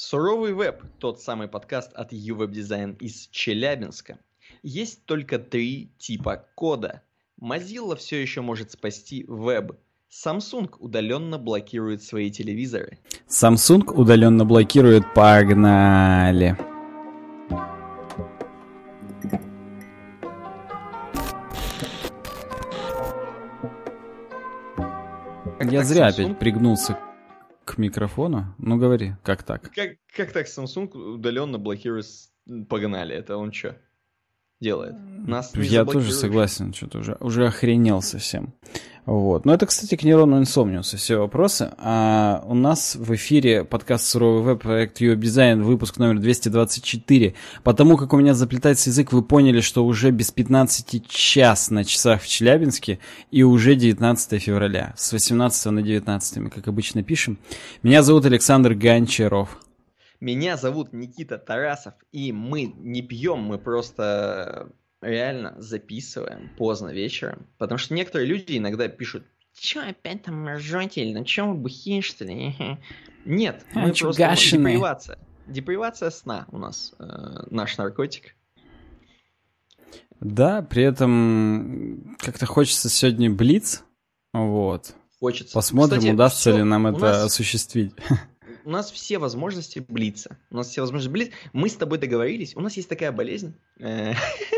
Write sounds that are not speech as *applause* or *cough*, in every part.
Суровый веб, тот самый подкаст от UWeb Design из Челябинска. Есть только три типа кода. Mozilla все еще может спасти веб. Samsung удаленно блокирует свои телевизоры. Samsung удаленно блокирует, погнали. Я зря Samsung... опять пригнулся микрофону. Ну говори, как так? Как, как так Samsung удаленно блокирует погнали? Это он что? Делает. Нас Я тоже согласен, что-то уже, уже охренел совсем. Вот. Но это, кстати, к нейрону инсомниуса все вопросы. А у нас в эфире подкаст «Суровый веб», проект Your Design, выпуск номер 224. Потому как у меня заплетается язык, вы поняли, что уже без 15 час на часах в Челябинске и уже 19 февраля. С 18 на 19 мы, как обычно, пишем. Меня зовут Александр Гончаров. Меня зовут Никита Тарасов, и мы не пьем, мы просто реально записываем поздно вечером. Потому что некоторые люди иногда пишут, Че опять там ржете, или на чем вы бухие, что ли? Нет, а, мы просто гашеные. депривация. Депривация сна у нас э, наш наркотик. Да, при этом как-то хочется сегодня блиц. Вот. Хочется. Посмотрим, Кстати, удастся все, ли нам это нас... осуществить. *laughs* у нас все возможности блица. У нас все возможности блиц. Мы с тобой договорились. У нас есть такая болезнь. Э,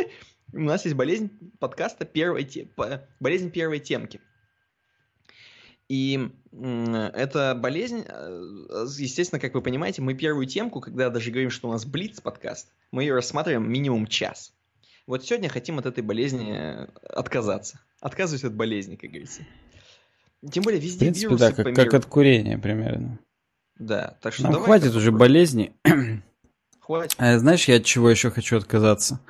*laughs* у нас есть болезнь подкаста первой болезнь первой темки. И эта болезнь, э, естественно, как вы понимаете, мы первую темку, когда даже говорим, что у нас блиц подкаст, мы ее рассматриваем минимум час. Вот сегодня хотим от этой болезни э, отказаться. Отказываюсь от болезни, как говорится. Тем более везде В принципе, вирусы да, как, как от курения примерно. Да, так что ну, давай хватит уже болезни. *clears throat* Хватит. А, знаешь, я от чего еще хочу отказаться?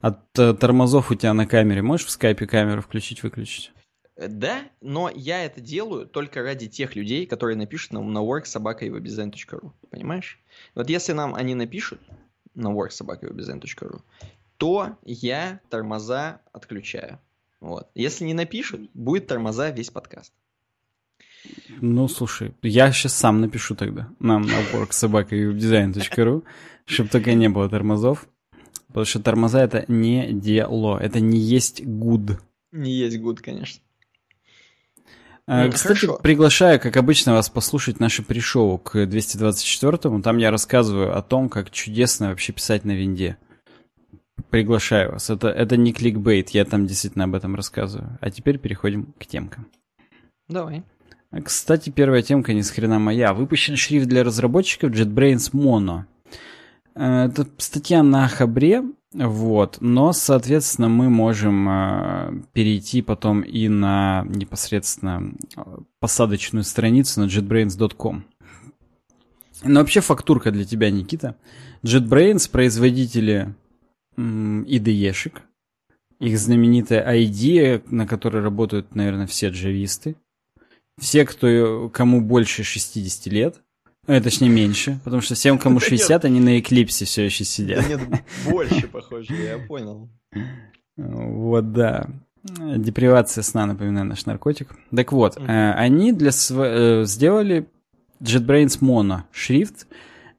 От э, тормозов у тебя на камере. Можешь в скайпе камеру включить-выключить? Э, да, но я это делаю только ради тех людей, которые напишут нам на worksobaka.webdesign.ru. Понимаешь? Вот если нам они напишут на worksobaka.webdesign.ru, то я тормоза отключаю. Вот. Если не напишут, будет тормоза весь подкаст. Ну, слушай, я сейчас сам напишу тогда нам на worksobaka.design.ru, чтобы только не было тормозов. Потому что тормоза это не дело, это не есть good. Не есть good, конечно. А, ну, Кстати, хорошо. приглашаю, как обычно, вас послушать наше пришоу к 224-му. Там я рассказываю о том, как чудесно вообще писать на винде. Приглашаю вас. Это, это не кликбейт, я там действительно об этом рассказываю. А теперь переходим к темкам. Давай. Кстати, первая темка не с хрена моя. Выпущен шрифт для разработчиков JetBrains Mono. Э, это статья на Хабре, вот, но, соответственно, мы можем э, перейти потом и на непосредственно э, посадочную страницу на jetbrains.com. Но вообще фактурка для тебя, Никита. JetBrains, производители IDE-шек, их знаменитая ID, на которой работают, наверное, все джависты все, кто, кому больше 60 лет, э, точнее меньше, потому что всем, кому 60, они на Эклипсе все еще сидят. Нет, больше, похоже, я понял. Вот, да. Депривация сна, напоминаю, наш наркотик. Так вот, mm-hmm. они для. Э, сделали JetBrains Mono шрифт,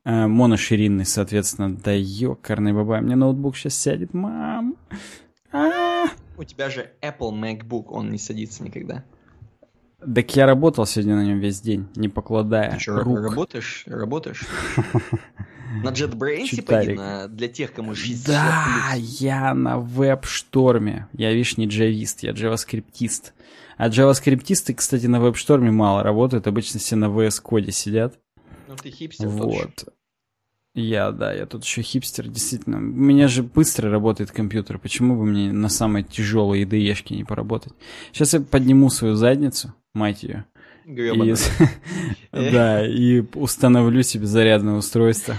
э, моноширинный, соответственно. Да ёкарный баба, мне ноутбук сейчас сядет, мам. А-а-а. У тебя же Apple MacBook, он не садится никогда. Так я работал сегодня на нем весь день, не покладая. Ты что, рук. работаешь? Работаешь? *laughs* На JetBrains, типа, для тех, кому 60 Да, я на веб-шторме. Я, видишь, не джавист, я джаваскриптист. А джаваскриптисты, кстати, на веб-шторме мало работают, обычно все на VS Code сидят. Ну ты хипстер Вот. Я, да, я тут еще хипстер, действительно. У меня же быстро работает компьютер. Почему бы мне на самой тяжелой IDE-шке не поработать? Сейчас я подниму свою задницу, мать ее. И, *laughs* да, и установлю себе зарядное устройство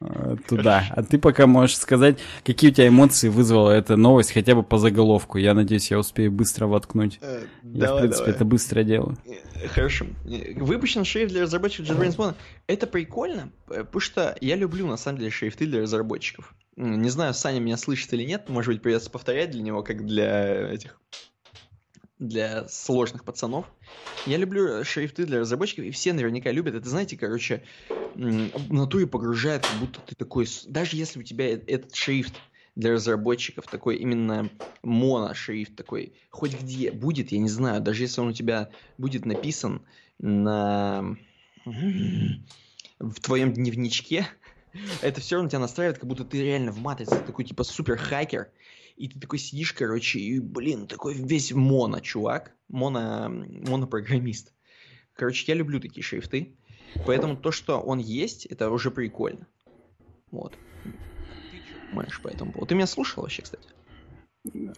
э, туда. А ты пока можешь сказать, какие у тебя эмоции вызвала эта новость, хотя бы по заголовку. Я надеюсь, я успею быстро воткнуть. Э, я, в принципе, это быстро делаю. Э, хорошо. Выпущен шрифт для разработчиков JetBrains Mono. Это прикольно, потому что я люблю, на самом деле, шрифты для разработчиков. Не знаю, Саня меня слышит или нет, может быть, придется повторять для него, как для этих для сложных пацанов. Я люблю шрифты для разработчиков, и все наверняка любят. Это, знаете, короче, в натуре погружает, как будто ты такой... Даже если у тебя э, этот шрифт для разработчиков, такой именно моно-шрифт такой, хоть где будет, я не знаю, даже если он у тебя будет написан на... в твоем дневничке, *laughs* это все равно тебя настраивает, как будто ты реально в матрице, такой типа супер хакер, и ты такой сидишь, короче, и, блин, такой весь моно, чувак, моно, монопрограммист. Короче, я люблю такие шрифты, поэтому то, что он есть, это уже прикольно. Вот. Ты что думаешь по этому поводу? Ты меня слушал вообще, кстати?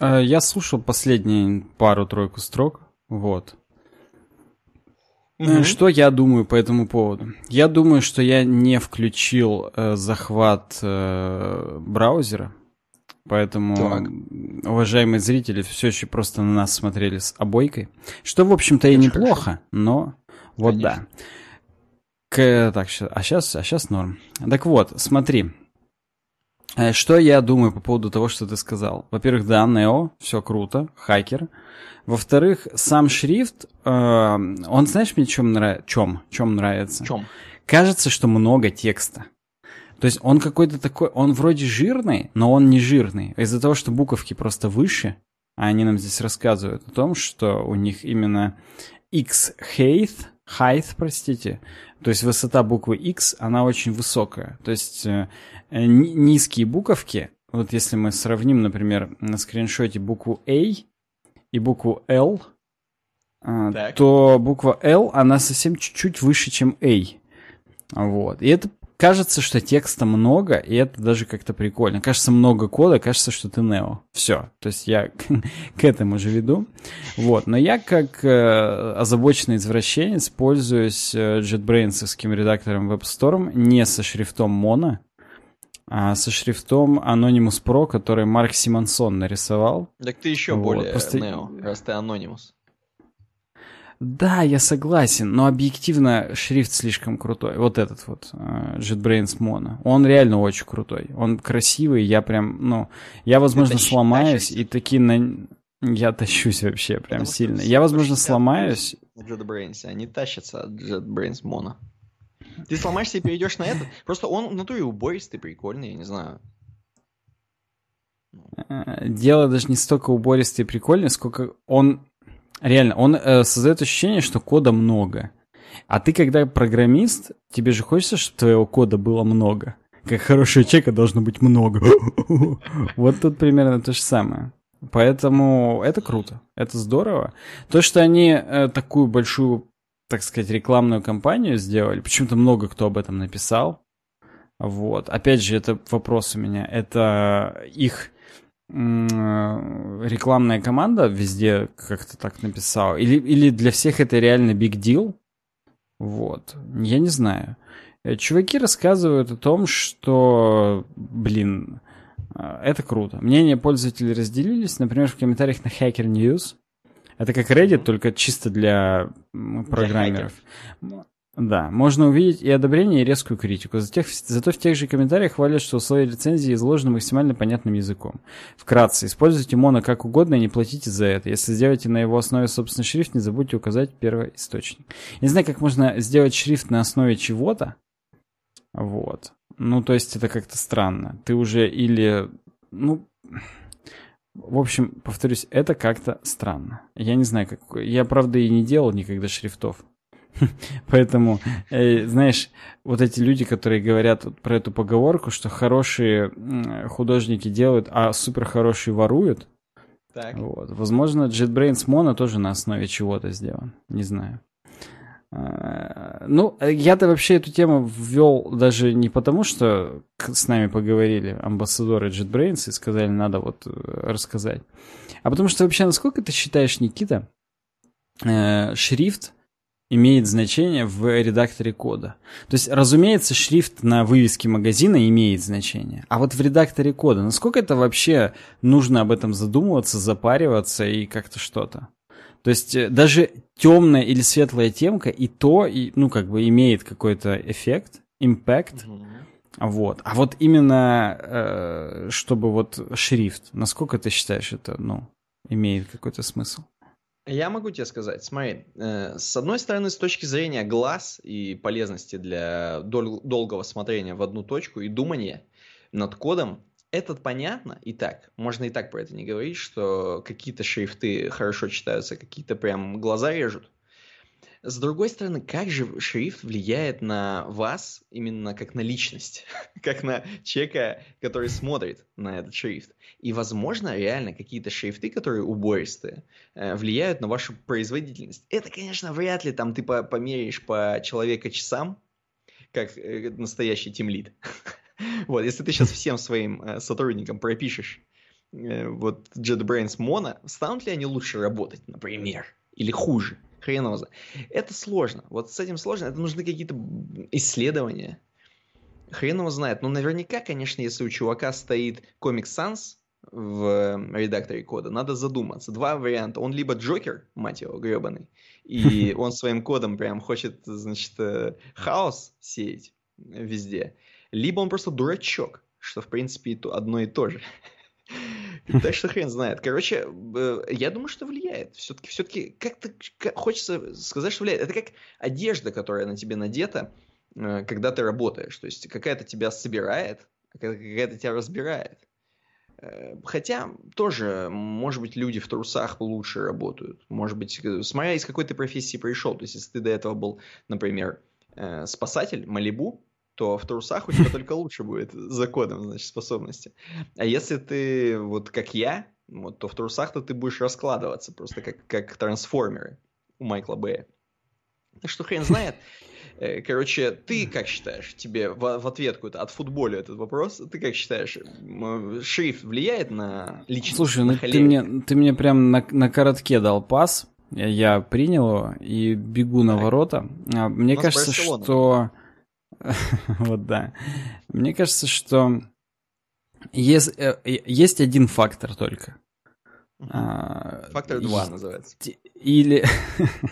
Э, я слушал последние пару-тройку строк, вот. Угу. Что я думаю по этому поводу? Я думаю, что я не включил э, захват э, браузера, поэтому, так. уважаемые зрители, все еще просто на нас смотрели с обойкой, что, в общем-то, и неплохо, но вот Конечно. да. К, так, а сейчас, а сейчас норм. Так вот, смотри, э, что я думаю по поводу того, что ты сказал? Во-первых, да, Нео, все круто, хакер. Во-вторых, сам шрифт, э, он, знаешь, мне чем, нрав... чем? чем нравится? Чем? Кажется, что много текста. То есть он какой-то такой, он вроде жирный, но он не жирный. Из-за того, что буковки просто выше, а они нам здесь рассказывают о том, что у них именно X height, height, простите, то есть высота буквы X, она очень высокая. То есть э, низкие буковки, вот если мы сравним, например, на скриншоте букву A и букву L, а, так. то буква L, она совсем чуть-чуть выше, чем A. Вот. И это кажется, что текста много, и это даже как-то прикольно. Кажется, много кода, кажется, что ты Нео. Все. То есть я *laughs* к этому же веду. Вот. Но я, как э, озабоченный извращенец, пользуюсь э, JetBrains редактором WebStorm не со шрифтом Mono, а со шрифтом Anonymous Pro, который Марк Симонсон нарисовал. Так ты еще вот, более просто... Нео, раз ты Anonymous. Да, я согласен, но объективно шрифт слишком крутой. Вот этот вот uh, JetBrains Mono. Он реально очень крутой. Он красивый, я прям, ну, я, возможно, Ты сломаюсь тащишься? и таки на... Я тащусь вообще прям Потому сильно. Я, возможно, сломаюсь. JetBrains, они тащатся от JetBrains Mono. Ты сломаешься и перейдешь на этот. Просто он в натуре убористый, прикольный, я не знаю. Э, дело даже не столько убористый и прикольный, сколько он... Реально, он э, создает ощущение, что кода много. А ты, когда программист, тебе же хочется, чтобы твоего кода было много. Как хорошего человека должно быть много. *laughs* Вот тут примерно то же самое. Поэтому это круто, это здорово. То, что они э, такую большую так сказать, рекламную кампанию сделали. Почему-то много кто об этом написал. Вот. Опять же, это вопрос у меня. Это их рекламная команда везде как-то так написала? Или, или для всех это реально big deal? Вот. Я не знаю. Э, чуваки рассказывают о том, что, блин, э, это круто. Мнения пользователей разделились. Например, в комментариях на Hacker News это как Reddit, только чисто для программеров. Для да, можно увидеть и одобрение, и резкую критику. Зато, зато в тех же комментариях хвалят, что условия лицензии изложены максимально понятным языком. Вкратце, используйте моно как угодно и не платите за это. Если сделаете на его основе собственный шрифт, не забудьте указать первый источник. не знаю, как можно сделать шрифт на основе чего-то. Вот. Ну, то есть это как-то странно. Ты уже или... Ну, в общем, повторюсь, это как-то странно. Я не знаю, как... Я, правда, и не делал никогда шрифтов. *laughs* Поэтому, э, знаешь, вот эти люди, которые говорят про эту поговорку, что хорошие художники делают, а супер хорошие воруют, так. Вот. Возможно, JetBrains Mono тоже на основе чего-то сделан. Не знаю. Э, ну, я-то вообще эту тему ввел даже не потому, что с нами поговорили амбассадоры JetBrains и сказали, надо вот э, рассказать, а потому что вообще, насколько ты считаешь, Никита, э, шрифт имеет значение в редакторе кода. То есть, разумеется, шрифт на вывеске магазина имеет значение. А вот в редакторе кода, насколько это вообще нужно об этом задумываться, запариваться и как-то что-то? То есть э, даже темная или светлая темка и то, и, ну, как бы имеет какой-то эффект, импакт. Mm-hmm. Вот. А вот именно, э, чтобы вот шрифт, насколько ты считаешь это, ну, имеет какой-то смысл? Я могу тебе сказать, смотри, э, с одной стороны, с точки зрения глаз и полезности для дол- долгого смотрения в одну точку и думания над кодом, это понятно и так. Можно и так про это не говорить, что какие-то шрифты хорошо читаются, какие-то прям глаза режут. С другой стороны, как же шрифт влияет на вас именно как на личность, *laughs* как на человека, который смотрит на этот шрифт. И, возможно, реально какие-то шрифты, которые убористые, э, влияют на вашу производительность. Это, конечно, вряд ли там ты померяешь по человека часам, как э, настоящий тимлит. *laughs* Вот, если ты сейчас всем своим э, сотрудникам пропишешь вот JetBrains Mono, станут ли они лучше работать, например, или хуже? Хрен его знает. Это сложно. Вот с этим сложно. Это нужны какие-то исследования. Хрен его знает. Но наверняка, конечно, если у чувака стоит Comic Sans в редакторе кода, надо задуматься. Два варианта. Он либо Джокер, мать его, гребаный, и *laughs* он своим кодом прям хочет, значит, э, хаос сеять везде. Либо он просто дурачок, что, в принципе, одно и то же. *laughs* Так что хрен знает. Короче, э, я думаю, что влияет. Все-таки, все-таки как-то хочется сказать, что влияет. Это как одежда, которая на тебе надета, э, когда ты работаешь. То есть какая-то тебя собирает, какая-то тебя разбирает. Э, хотя тоже, может быть, люди в трусах лучше работают. Может быть, смотря из какой ты профессии пришел. То есть, если ты до этого был, например, спасатель Малибу, то в трусах у тебя только лучше будет за кодом, значит, способности. А если ты вот как я, вот, то в трусах-то ты будешь раскладываться просто как, как трансформеры у Майкла Бэя. Так что хрен знает. Э, короче, ты как считаешь, тебе в, в ответ какой-то от футболя этот вопрос, ты как считаешь, шрифт влияет на личность? Слушай, ну ты мне, ты мне прям на, на коротке дал пас, я принял его и бегу на ворота. А, мне кажется, что *laughs* вот да. Мне кажется, что есть, э, есть один фактор только. А, фактор 2 называется. Или...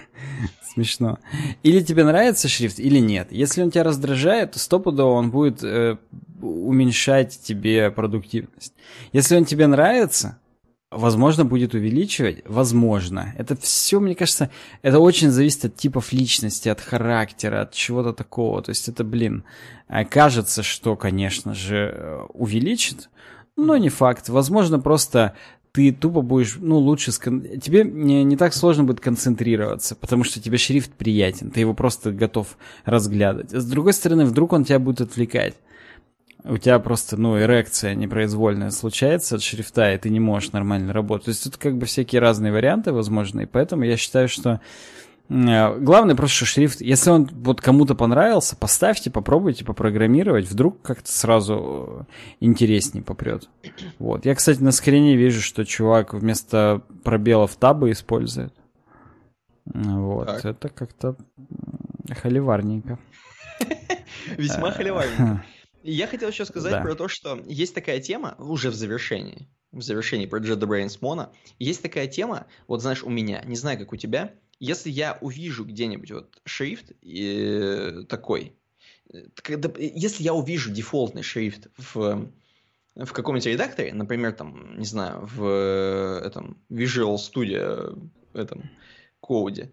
*laughs* Смешно. Или тебе нравится шрифт, или нет. Если он тебя раздражает, то стопудово он будет э, уменьшать тебе продуктивность. Если он тебе нравится, Возможно, будет увеличивать? Возможно. Это все, мне кажется, это очень зависит от типов личности, от характера, от чего-то такого. То есть это, блин, э, кажется, что, конечно же, э, увеличит, но не факт. Возможно, просто ты тупо будешь, ну, лучше... Скон... Тебе не, не так сложно будет концентрироваться, потому что тебе шрифт приятен, ты его просто готов разглядывать. С другой стороны, вдруг он тебя будет отвлекать у тебя просто, ну, эрекция непроизвольная случается от шрифта, и ты не можешь нормально работать. То есть тут как бы всякие разные варианты возможны, и поэтому я считаю, что э, Главное просто, что шрифт, если он вот кому-то понравился, поставьте, попробуйте попрограммировать, вдруг как-то сразу э, интереснее попрет. Вот. Я, кстати, на скрине вижу, что чувак вместо пробелов табы использует. Вот. Так. Это как-то холиварненько. *laughs* Весьма холиварненько. *laughs* Я хотел еще сказать да. про то, что есть такая тема, уже в завершении, в завершении про JetBrains Mono, есть такая тема, вот знаешь, у меня, не знаю, как у тебя, если я увижу где-нибудь вот шрифт э, такой, когда, если я увижу дефолтный шрифт в, в каком-нибудь редакторе, например, там, не знаю, в этом Visual Studio этом коде,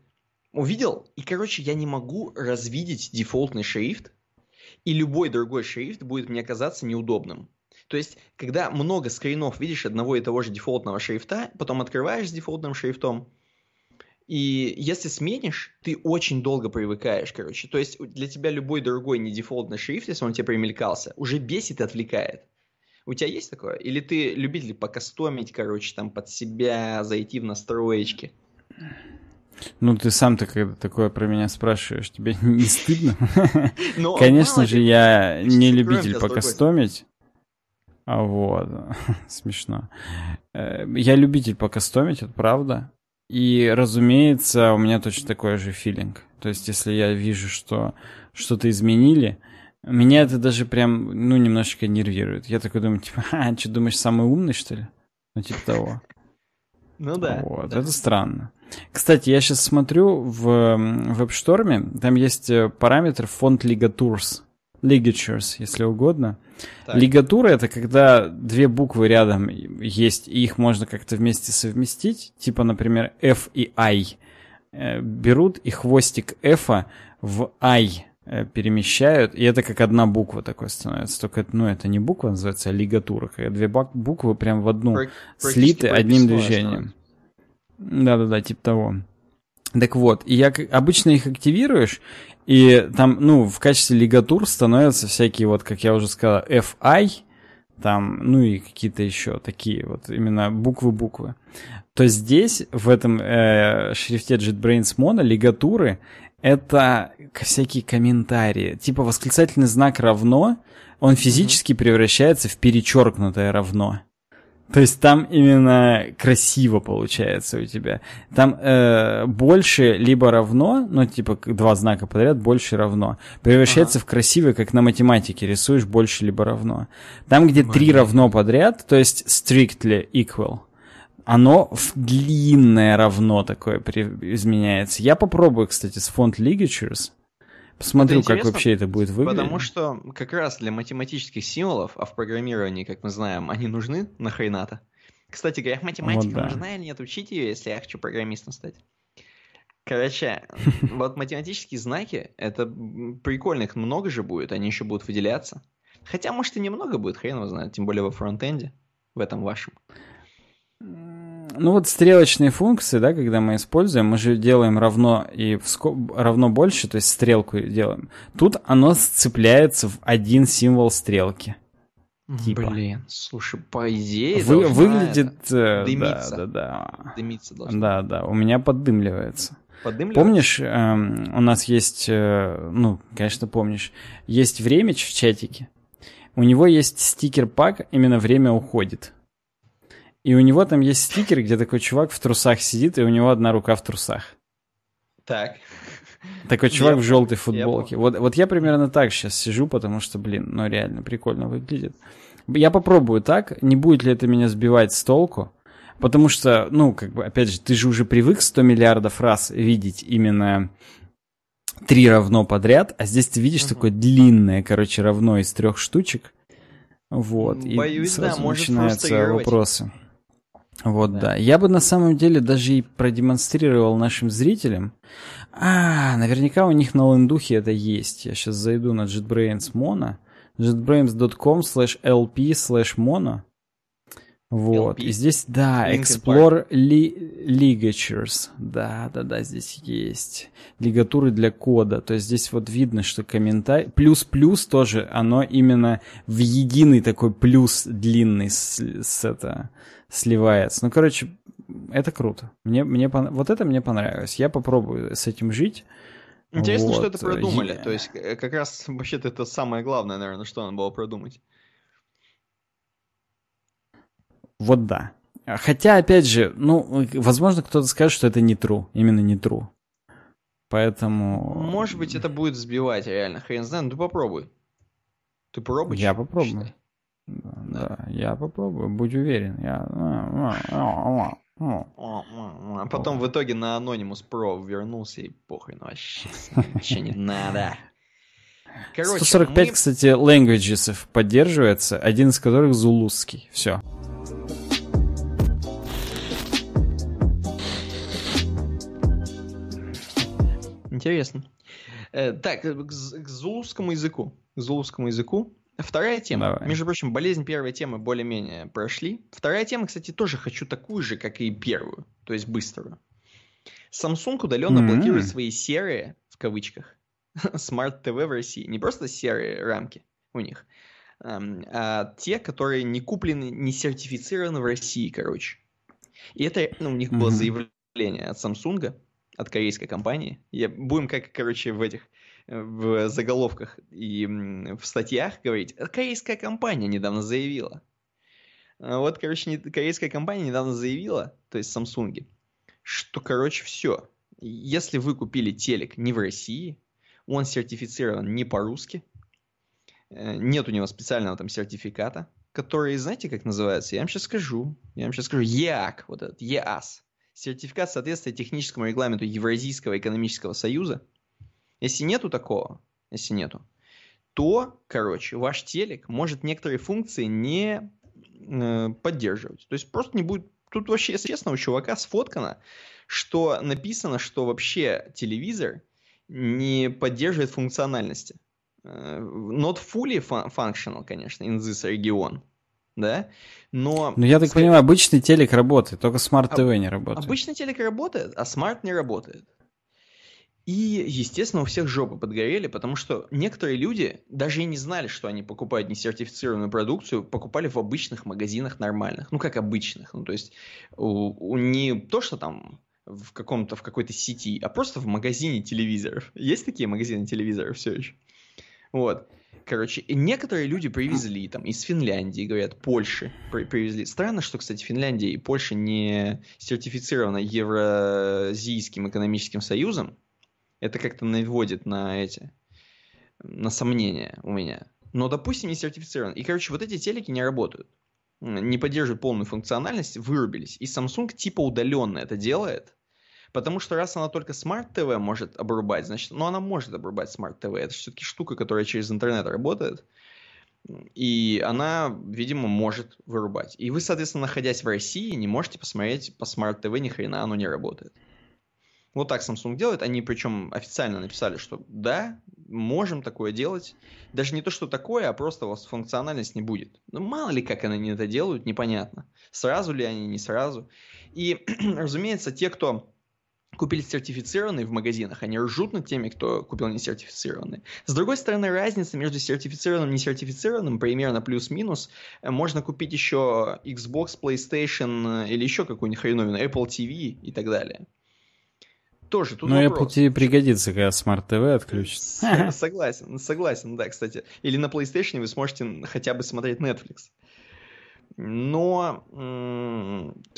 увидел, и, короче, я не могу развидеть дефолтный шрифт, и любой другой шрифт будет мне казаться неудобным. То есть, когда много скринов видишь одного и того же дефолтного шрифта, потом открываешь с дефолтным шрифтом, и если сменишь, ты очень долго привыкаешь, короче. То есть для тебя любой другой не дефолтный шрифт, если он тебе примелькался, уже бесит и отвлекает. У тебя есть такое? Или ты любитель покастомить, короче, там под себя, зайти в настроечки? Ну, ты сам-то когда такое про меня спрашиваешь, тебе *laughs* не стыдно? *laughs* Ну, Конечно же, я не любитель покастомить. А вот, *laughs* смешно. Э, я любитель покастомить, это правда. И, разумеется, у меня точно такой же филинг. То есть, если я вижу, что что-то изменили, меня это даже прям, ну, немножечко нервирует. Я такой думаю, типа, а, что, думаешь, самый умный, что ли? Ну, типа того. Ну да. Вот, да. это странно. Кстати, я сейчас смотрю в WebStorm, там есть э, параметр фонд Liga Tours. ligatures, если угодно. Так. Лигатура это когда две буквы рядом есть, и их можно как-то вместе совместить. Типа, например, F и I. Э, берут и хвостик F в I э, перемещают, и это как одна буква такой становится. Только это, ну, это не буква называется, а лигатура. Когда две буквы прям в одну слиты одним движением. Да-да-да, типа того. Так вот, и я обычно их активируешь, и там, ну, в качестве лигатур становятся всякие, вот, как я уже сказал, FI, там, ну и какие-то еще такие вот именно буквы-буквы. То здесь, в этом э, шрифте JetBrains Mono, лигатуры — это всякие комментарии. Типа восклицательный знак равно, он физически превращается в перечеркнутое равно. То есть там именно красиво получается у тебя. Там э, больше либо равно, ну типа два знака подряд, больше равно. Превращается ага. в красивое, как на математике, рисуешь больше либо равно. Там, где Блин. три равно подряд, то есть strictly equal, оно в длинное равно такое изменяется. Я попробую, кстати, с фонд ligatures. Посмотрю, как вообще это будет выглядеть. Потому что как раз для математических символов, а в программировании, как мы знаем, они нужны нахрена-то. Кстати говоря, математика вот, да. нужна или нет? Учите ее, если я хочу программистом стать. Короче, *laughs* вот математические знаки, это прикольно, их много же будет, они еще будут выделяться. Хотя, может, и немного будет, хрен его знает, тем более во фронтенде, в этом вашем ну вот стрелочные функции, да, когда мы используем, мы же делаем равно и скоб... равно больше, то есть стрелку делаем. Тут оно сцепляется в один символ стрелки. Типа. Блин, слушай, по идее Вы, выглядит это, э, дымиться. Да, да, да. Дымиться должно. Да, да, у меня поддымливается. Помнишь, эм, у нас есть, э, ну, конечно, помнишь, есть время в чатике. У него есть стикер-пак, именно время уходит. И у него там есть стикер, где такой чувак в трусах сидит, и у него одна рука в трусах. Так. Такой чувак я, в желтой футболке. вот, вот я примерно так сейчас сижу, потому что, блин, ну реально прикольно выглядит. Я попробую так, не будет ли это меня сбивать с толку. Потому что, ну, как бы, опять же, ты же уже привык 100 миллиардов раз видеть именно три равно подряд, а здесь ты видишь угу. такое длинное, короче, равно из трех штучек. Вот. Боюсь, и сразу да, начинаются вопросы. Вот, да. да. Я бы на самом деле даже и продемонстрировал нашим зрителям. А, наверняка у них на лендухе это есть. Я сейчас зайду на JetBrains Mono. jetbrains.com slash lp slash mono. Вот. LP? И здесь, да, Linkin Explore li Ligatures. Да, да, да, здесь есть. Лигатуры для кода. То есть здесь вот видно, что комментарий... Плюс-плюс тоже, оно именно в единый такой плюс длинный с, с это сливается. Ну, короче, это круто. Мне, мне, вот это мне понравилось. Я попробую с этим жить. Интересно, вот. что это продумали. Я... То есть, э, как раз вообще-то это самое главное, наверное, что надо было продумать. Вот да. Хотя, опять же, ну, возможно, кто-то скажет, что это не true. Именно не true. Поэтому... Может быть, это будет сбивать реально. Хрен знает, ну ты попробуй. Ты пробуй. Я попробую. Считай. Да, я попробую, будь уверен. Я... А потом в итоге на Anonymous Pro вернулся и похрен вообще. Вообще не надо. Короче, 145, мы... кстати, languages поддерживается, один из которых зулусский. Все. Интересно. Э, так, к, к зулусскому языку. К зулусскому языку Вторая тема. Давай. Между прочим, болезнь первой темы более-менее прошли. Вторая тема, кстати, тоже хочу такую же, как и первую, то есть быструю. Samsung удаленно mm-hmm. блокирует свои серые, в кавычках, *laughs* Smart TV в России. Не просто серые рамки у них, а те, которые не куплены, не сертифицированы в России, короче. И это ну, у них mm-hmm. было заявление от Samsung, от корейской компании. Я, будем как, короче, в этих в заголовках и в статьях говорить, корейская компания недавно заявила. А вот, короче, корейская компания недавно заявила, то есть Samsung, что, короче, все. Если вы купили телек не в России, он сертифицирован не по-русски, э, нет у него специального там сертификата, который, знаете, как называется? Я вам сейчас скажу. Я вам сейчас скажу. ЕАК, вот этот, ЕАС. Сертификат соответствия техническому регламенту Евразийского экономического союза – если нету такого, если нету, то, короче, ваш телек может некоторые функции не э, поддерживать. То есть просто не будет... Тут вообще, если честно, у чувака сфоткано, что написано, что вообще телевизор не поддерживает функциональности. Э, not fully functional, конечно, in this region. Да? Но... Ну, я так понимаю, обычный телек работает, только TV не работает. Обычный телек работает, а Smart не работает. И, естественно, у всех жопы подгорели, потому что некоторые люди даже и не знали, что они покупают несертифицированную продукцию, покупали в обычных магазинах нормальных. Ну, как обычных. Ну, то есть, у, у не то, что там в каком-то, в какой-то сети, а просто в магазине телевизоров. Есть такие магазины телевизоров все еще? Вот. Короче, некоторые люди привезли там из Финляндии, говорят, Польши привезли. Странно, что, кстати, Финляндия и Польша не сертифицированы Евразийским экономическим союзом, это как-то наводит на эти, на сомнения у меня. Но, допустим, не сертифицирован. И, короче, вот эти телеки не работают. Не поддерживают полную функциональность, вырубились. И Samsung типа удаленно это делает. Потому что раз она только Smart TV может обрубать, значит, ну она может обрубать Smart TV. Это все-таки штука, которая через интернет работает. И она, видимо, может вырубать. И вы, соответственно, находясь в России, не можете посмотреть по Smart TV, ни хрена оно не работает. Вот так Samsung делает. Они причем официально написали, что да, можем такое делать. Даже не то, что такое, а просто у вас функциональность не будет. Ну, мало ли, как они это делают, непонятно. Сразу ли они, не сразу. И, *clears throat* разумеется, те, кто купили сертифицированные в магазинах, они ржут над теми, кто купил несертифицированные. С другой стороны, разница между сертифицированным и несертифицированным примерно плюс-минус. Можно купить еще Xbox, PlayStation или еще какую-нибудь хреновину, Apple TV и так далее тоже тут Ну, Apple TV пригодится, когда Smart TV отключится. *laughs* Согласен, согласен, да, кстати. Или на PlayStation вы сможете хотя бы смотреть Netflix. Но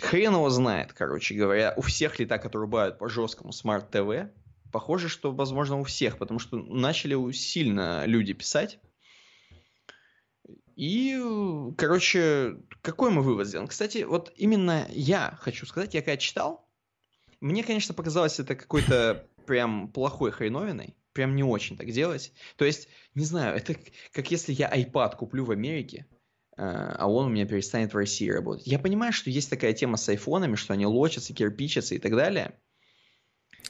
хрен его знает, короче говоря, у всех ли так отрубают по жесткому Smart TV. Похоже, что, возможно, у всех, потому что начали сильно люди писать. И, короче, какой мы вывод сделаем? Кстати, вот именно я хочу сказать, я когда читал, мне, конечно, показалось это какой-то прям плохой хреновиной. Прям не очень так делать. То есть, не знаю, это как если я iPad куплю в Америке, э, а он у меня перестанет в России работать. Я понимаю, что есть такая тема с айфонами, что они лочатся, кирпичатся и так далее.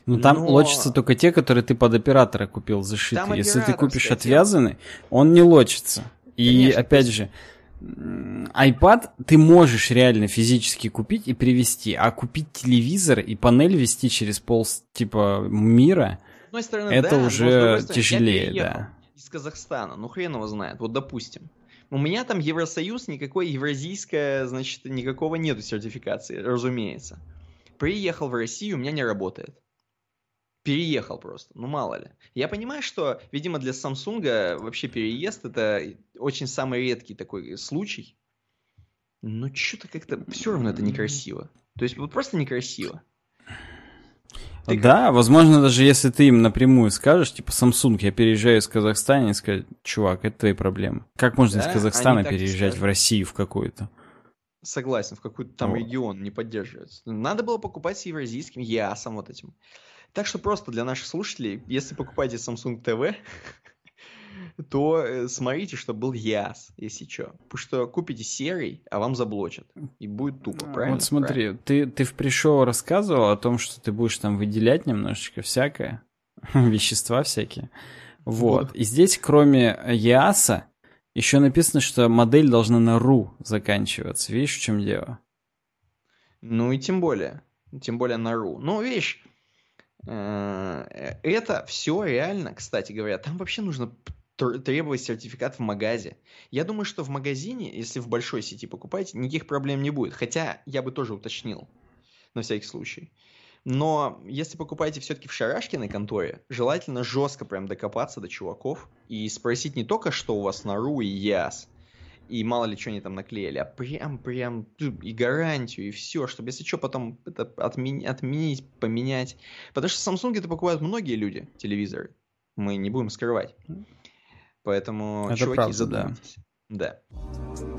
Ну там Но... лочатся только те, которые ты под оператора купил зашитые. Если ты купишь отвязанный, он не лочится. И Конечно, опять же, iPad ты можешь реально физически купить и привезти, а купить телевизор и панель вести через пол типа мира, стороны, это да, уже стороны, тяжелее, да. Из Казахстана, ну хрен его знает, вот допустим. У меня там Евросоюз, никакой евразийская, значит, никакого нету сертификации, разумеется. Приехал в Россию, у меня не работает переехал просто, ну мало ли. Я понимаю, что, видимо, для Samsung вообще переезд это очень самый редкий такой случай. Но что-то как-то все равно это некрасиво. То есть вот просто некрасиво. Ты да, как... возможно, даже если ты им напрямую скажешь, типа, Samsung, я переезжаю из Казахстана, и сказать, чувак, это твои проблемы. Как можно да? из Казахстана переезжать в Россию в какую-то? Согласен, в какой-то там О. регион не поддерживается. Надо было покупать с евразийским ясом вот этим. Так что просто для наших слушателей, если покупаете Samsung TV, *laughs* то э, смотрите, чтобы был яс, если что. Потому что купите серый, а вам заблочат. И будет тупо, правильно? Вот смотри, правильно? ты, ты в пришел рассказывал о том, что ты будешь там выделять немножечко всякое, *laughs* вещества всякие. Вот. И здесь, кроме яса, еще написано, что модель должна на ру заканчиваться. Видишь, в чем дело? Ну и тем более. Тем более на ру. Ну, видишь, Э, это все реально, кстати говоря, там вообще нужно требовать сертификат в магазе. Я думаю, что в магазине, если в большой сети покупаете, никаких проблем не будет. Хотя я бы тоже уточнил, на всякий случай. Но если покупаете все-таки в Шарашкиной конторе, желательно жестко прям докопаться до чуваков и спросить не только, что у вас на РУ и ЯС, и мало ли что они там наклеили, а прям, прям и гарантию, и все, чтобы если что, потом это отменить, отменить, поменять. Потому что Samsung это покупают многие люди, телевизоры. Мы не будем скрывать. Поэтому, это чуваки, правда, задумайтесь. Да. да.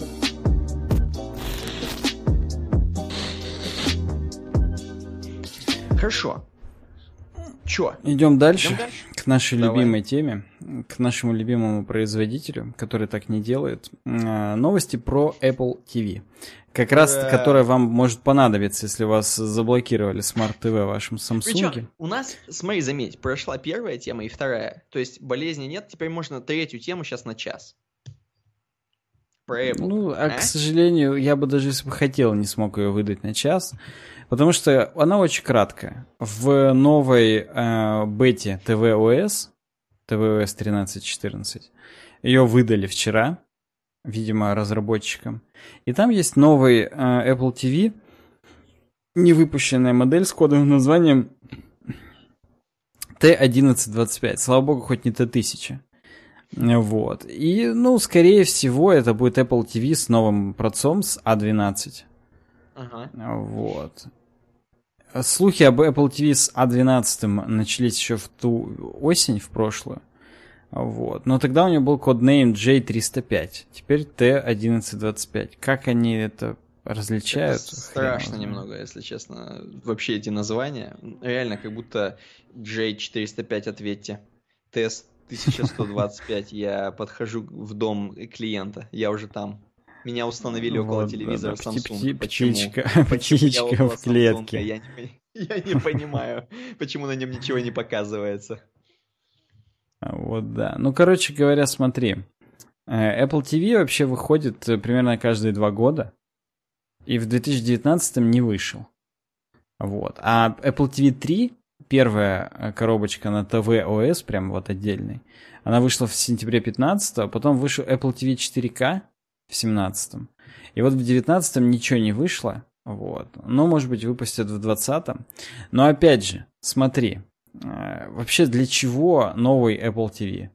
Хорошо. Чё? Идем дальше, Идем дальше? к нашей Давай. любимой теме, к нашему любимому производителю, который так не делает. А, Новости про Apple TV. Как раз, Ура! которая вам может понадобиться, если вас заблокировали смарт-ТВ в вашем Samsung. Причем у нас, смотри, заметь, прошла первая тема и вторая. То есть болезни нет, теперь можно третью тему сейчас на час. Ну, а, А? к сожалению, я бы даже если бы хотел, не смог ее выдать на час. Потому что она очень краткая. В новой э, бете tvOS, tvOS 13.14, ее выдали вчера, видимо, разработчикам. И там есть новый э, Apple TV, невыпущенная модель с кодовым названием T1125. Слава богу, хоть не T1000. Вот. И, ну, скорее всего, это будет Apple TV с новым процом с A12. Ага. Вот. Слухи об Apple TV с A12 начались еще в ту осень, в прошлую. Вот. Но тогда у него был коднейм J305. Теперь T1125. Как они это различают? Это хрен страшно знает. немного, если честно. Вообще эти названия. Реально, как будто J405 ответьте. Тест 1125. Я подхожу в дом клиента. Я уже там. Меня установили около Вот, телевизора. Samsung. Пти- Почему? Птичка, *laughs* Почему птичка в клетке. Я не, *laughs* я не понимаю, почему на нем ничего не показывается. А, Вот да. Ну, короче говоря, смотри. Э, Apple TV вообще выходит э, примерно каждые два года. И в 2019 не вышел. Вот. А Apple TV 3, первая э, коробочка на tvOS, прям вот отдельный, она вышла в сентябре 15 а потом вышел Apple TV 4K в 17 И вот в 19 ничего не вышло. Вот. Но, может быть, выпустят в 20 Но опять же, смотри. э, Вообще, для чего новый Apple TV?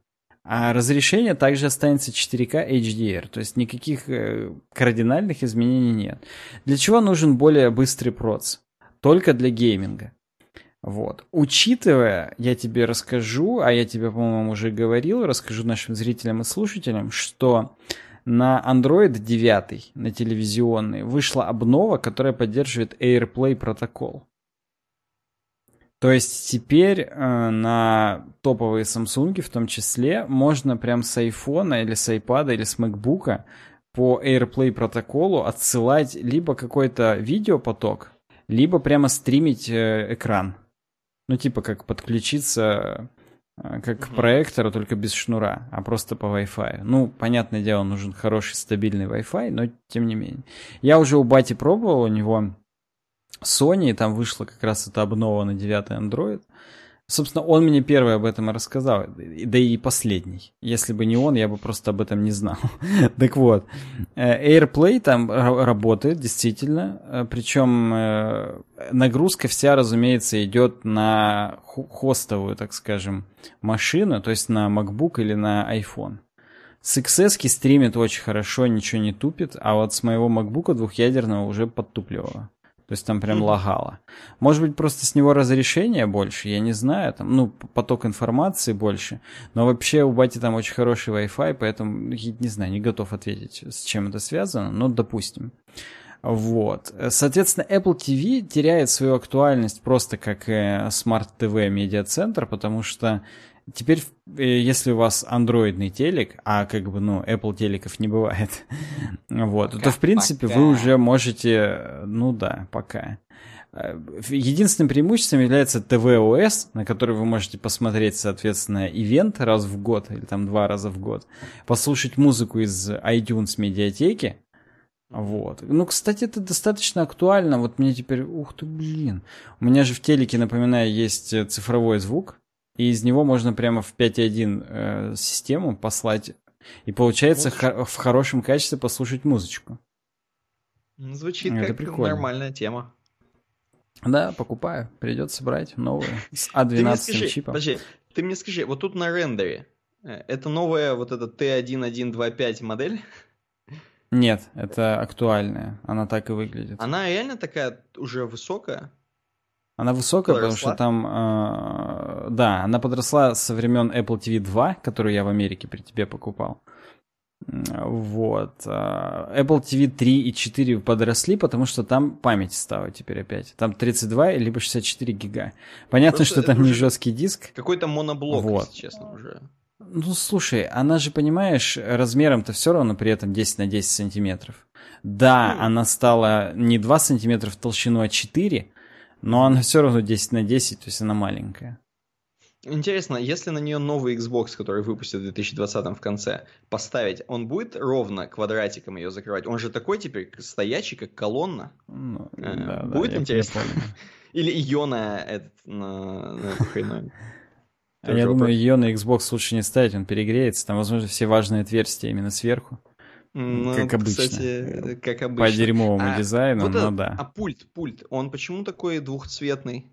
А разрешение также останется 4К HDR, то есть никаких э, кардинальных изменений нет. Для чего нужен более быстрый проц? Только для гейминга. Вот. Учитывая, я тебе расскажу, а я тебе, по-моему, уже говорил, расскажу нашим зрителям и слушателям, что на Android 9, на телевизионный, вышла обнова, которая поддерживает AirPlay протокол. То есть теперь э, на топовые Samsung в том числе можно прям с iPhone или с iPad или с MacBook по AirPlay протоколу отсылать либо какой-то видеопоток, либо прямо стримить э, экран. Ну, типа как подключиться э, как к проектору, только без шнура, а просто по Wi-Fi. Ну, понятное дело, нужен хороший стабильный Wi-Fi, но тем не менее. Я уже у Бати пробовал, у него Sony, и там вышла как раз эта обнова на 9 Android. Собственно, он мне первый об этом рассказал, да и последний. Если бы не он, я бы просто об этом не знал. *laughs* так вот, э, AirPlay там ра- работает, действительно, э, причем э, нагрузка вся, разумеется, идет на хо- хостовую, так скажем, машину, то есть на MacBook или на iPhone. С XS стримит очень хорошо, ничего не тупит, а вот с моего MacBook двухъядерного уже подтупливало. То есть там прям Мгм. лагало. Может быть, просто с него разрешение больше, я не знаю, там, ну, поток информации больше. Но вообще у Бати там очень хороший Wi-Fi, поэтому, я не знаю, не готов ответить, с чем это связано, но допустим. Вот. Соответственно, Apple TV теряет свою актуальность просто как э, Smart TV медиацентр, потому что теперь, э, если у вас андроидный телек, а как бы, ну, Apple телеков не бывает, *laughs* вот, Пока, то, в принципе, пока. вы уже можете, э, ну да, пока. Э, Единственным преимуществом является tvOS, на который вы можете посмотреть, соответственно, ивент раз в год или там два раза в год, послушать музыку из iTunes медиатеки, вот. Ну, кстати, это достаточно актуально. Вот мне теперь... Ух ты, блин. У меня же в телеке, напоминаю, есть цифровой звук, и из него можно прямо в 5.1 э, систему послать, и получается Вот. хо- в хорошем качестве послушать музычку. Ну, Звучит Это как прикольно. нормальная тема. Да, покупаю. Придется брать новые *laughs* с Ты мне А12 скажи, чипом. подожди, ты мне скажи, вот тут на рендере, э, это новая вот эта T1125 модель, Нет, это актуальная. Она так и выглядит. она реально такая уже высокая? Она высокая, потому Подросла? что там... э, да, она подросла со времен Apple TV 2, которую я в Америке при тебе покупал. Вот. А, Apple TV 3 и 4 подросли, потому что там память стала теперь опять. Там 32 либо 64 гига. Понятно, Просто что там не жесткий диск. Какой-то моноблок, вот. если честно, уже. Ну, слушай, она же, понимаешь, размером-то все равно при этом 10 на 10 сантиметров. Да, mm. она стала не 2 сантиметра в толщину, а 4, но она все равно 10 на 10, то есть она маленькая. Интересно, если на нее новый Xbox, который выпустят в 2020 в конце, поставить, он будет ровно квадратиком ее закрывать? Он же такой теперь стоячий, как колонна. Ну, э, да, будет да, интересно? *laughs* Или ее на этот, на, на хреновину? *laughs* Я думаю, ее на Xbox лучше не ставить, он перегреется. Там, возможно, все важные отверстия именно сверху. Ну, как обычно. Кстати, как обычно. По дерьмовому а, дизайну, вот но да. А пульт, пульт, он почему такой двухцветный?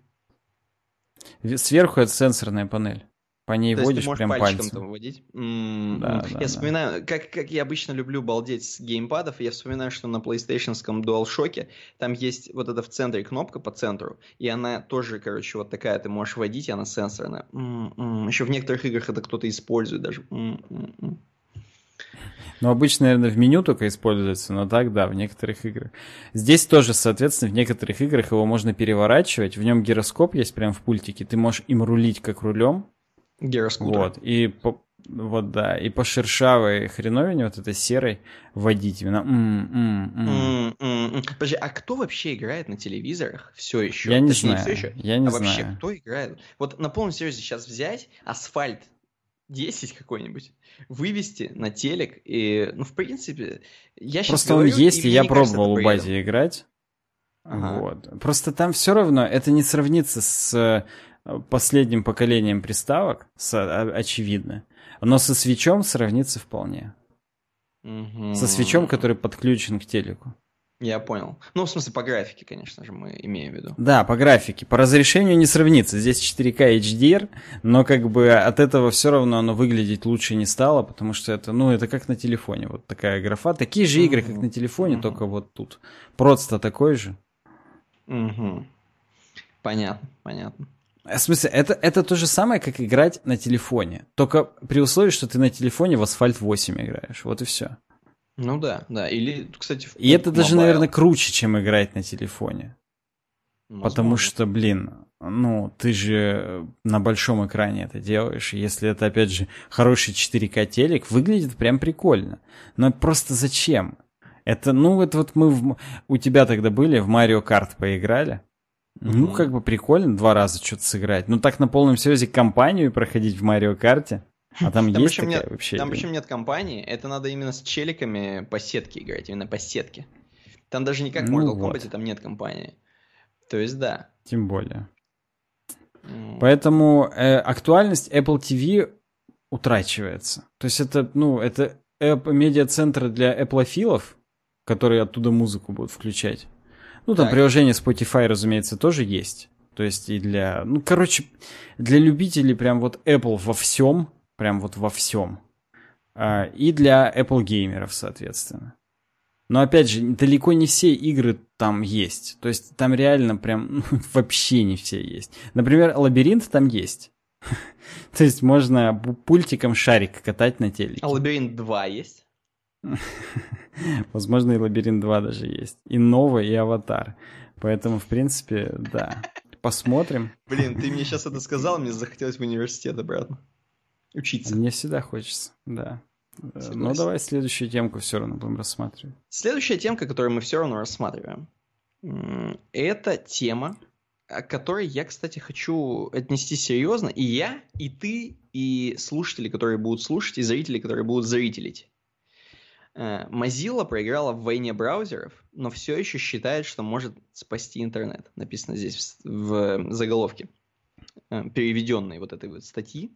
Сверху это сенсорная панель. По ней То водишь прям пальцем. Там водить? Mm-hmm. Да, я да, вспоминаю, да. Как, как я обычно люблю балдеть с геймпадов, я вспоминаю, что на PlayStation DualShock там есть вот эта в центре кнопка по центру, и она тоже, короче, вот такая, ты можешь водить, и она сенсорная. Mm-hmm. Еще в некоторых играх это кто-то использует даже. Mm-hmm. Ну, обычно, наверное, в меню только используется, но так, да, в некоторых играх. Здесь тоже, соответственно, в некоторых играх его можно переворачивать. В нем гироскоп есть прям в пультике. Ты можешь им рулить как рулем. Гироскутер. Вот, и по, вот да, и по шершавой хреновине, вот этой серой, водить именно. Подожди, а кто вообще играет на телевизорах все еще? Я не Точнее, знаю. Все еще? Я не а знаю. вообще кто играет? Вот на полном серьезе сейчас взять асфальт 10 какой-нибудь, вывести на телек, и, ну, в принципе, я сейчас Просто говорю, он есть, и я пробовал у базе играть. Ага. Вот. Просто там все равно это не сравнится с э, последним поколением приставок, с, очевидно. Но со свечом сравнится вполне. Угу. Со свечом, который подключен к телеку. Я понял. Ну, в смысле, по графике, конечно же, мы имеем в виду. Да, по графике. По разрешению не сравнится. Здесь 4К HDR, но как бы от этого все равно оно выглядеть лучше не стало, потому что это, ну, это как на телефоне. Вот такая графа. Такие же игры, как на телефоне, угу. только вот тут. Просто такой же. Угу. Понятно, понятно. В смысле, это, это то же самое, как играть на телефоне. Только при условии, что ты на телефоне в Асфальт 8 играешь. Вот и все. Ну да, да. Или, кстати, в И это даже, наверное, круче, чем играть на телефоне. Возможно. Потому что, блин, ну, ты же на большом экране это делаешь. Если это, опять же, хороший 4К телек, выглядит прям прикольно. Но просто зачем? Это, ну, это вот мы в... у тебя тогда были, в Марио Карт поиграли. Mm-hmm. Ну, как бы прикольно два раза что-то сыграть. Ну, так на полном серьезе компанию проходить в Марио Карте. А там, там есть такая нет, вообще? Там причем нет компании, это надо именно с челиками по сетке играть, именно по сетке. Там даже не как в ну Mortal вот. Kombat, там нет компании. То есть да. Тем более. Mm. Поэтому э, актуальность Apple TV утрачивается. То есть это, ну, это медиа-центр для Apple которые оттуда музыку будут включать. Ну, там так. приложение Spotify, разумеется, тоже есть. То есть и для, ну, короче, для любителей прям вот Apple во всем, Прям вот во всем. А, и для Apple геймеров, соответственно. Но опять же, далеко не все игры там есть. То есть там реально прям ну, *laughs* вообще не все есть. Например, лабиринт там есть. *laughs* То есть можно пультиком шарик катать на телеке. А лабиринт 2 есть? *laughs* Возможно, и лабиринт 2 даже есть. И новый, и аватар. Поэтому, в принципе, да. Посмотрим. Блин, ты мне сейчас это сказал, мне захотелось в университет обратно учиться. Мне всегда хочется, да. Э, Согласен. Ну, давай следующую темку все равно будем рассматривать. Следующая темка, которую мы все равно рассматриваем, это тема, к которой я, кстати, хочу отнести серьезно. И я, и ты, и слушатели, которые будут слушать, и зрители, которые будут зрителить. Э, Mozilla проиграла в войне браузеров, но все еще считает, что может спасти интернет. Написано здесь в заголовке. Э, Переведенной вот этой вот статьи.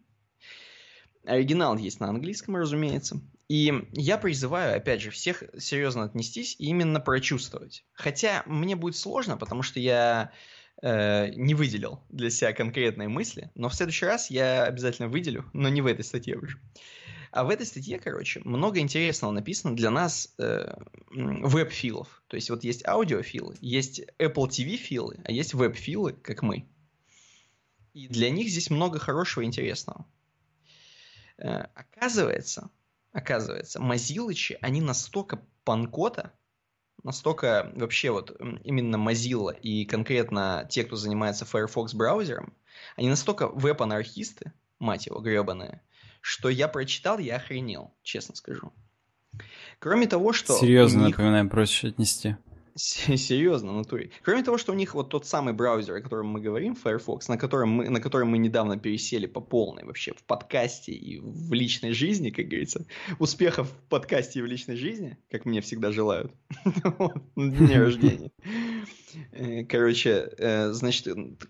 Оригинал есть на английском, разумеется. И я призываю, опять же, всех серьезно отнестись и именно прочувствовать. Хотя мне будет сложно, потому что я э, не выделил для себя конкретные мысли, но в следующий раз я обязательно выделю, но не в этой статье уже. А в этой статье, короче, много интересного написано для нас э, веб-филов. То есть вот есть аудиофилы, есть Apple TV-филы, а есть веб-филы, как мы. И для них здесь много хорошего и интересного. Э, оказывается, оказывается, мазилычи, они настолько панкота, настолько вообще вот именно Mozilla и конкретно те, кто занимается Firefox браузером, они настолько веб-анархисты, мать его, гребаные, что я прочитал, я охренел, честно скажу. Кроме того, что... Серьезно, них... напоминаем, проще отнести. *laughs* Серьезно, натуре. Кроме того, что у них вот тот самый браузер, о котором мы говорим, Firefox, на котором мы, на котором мы недавно пересели по полной вообще в подкасте и в личной жизни, как говорится. Успехов в подкасте и в личной жизни, как мне всегда желают. *laughs* На дне рождения. Э, короче, э, значит,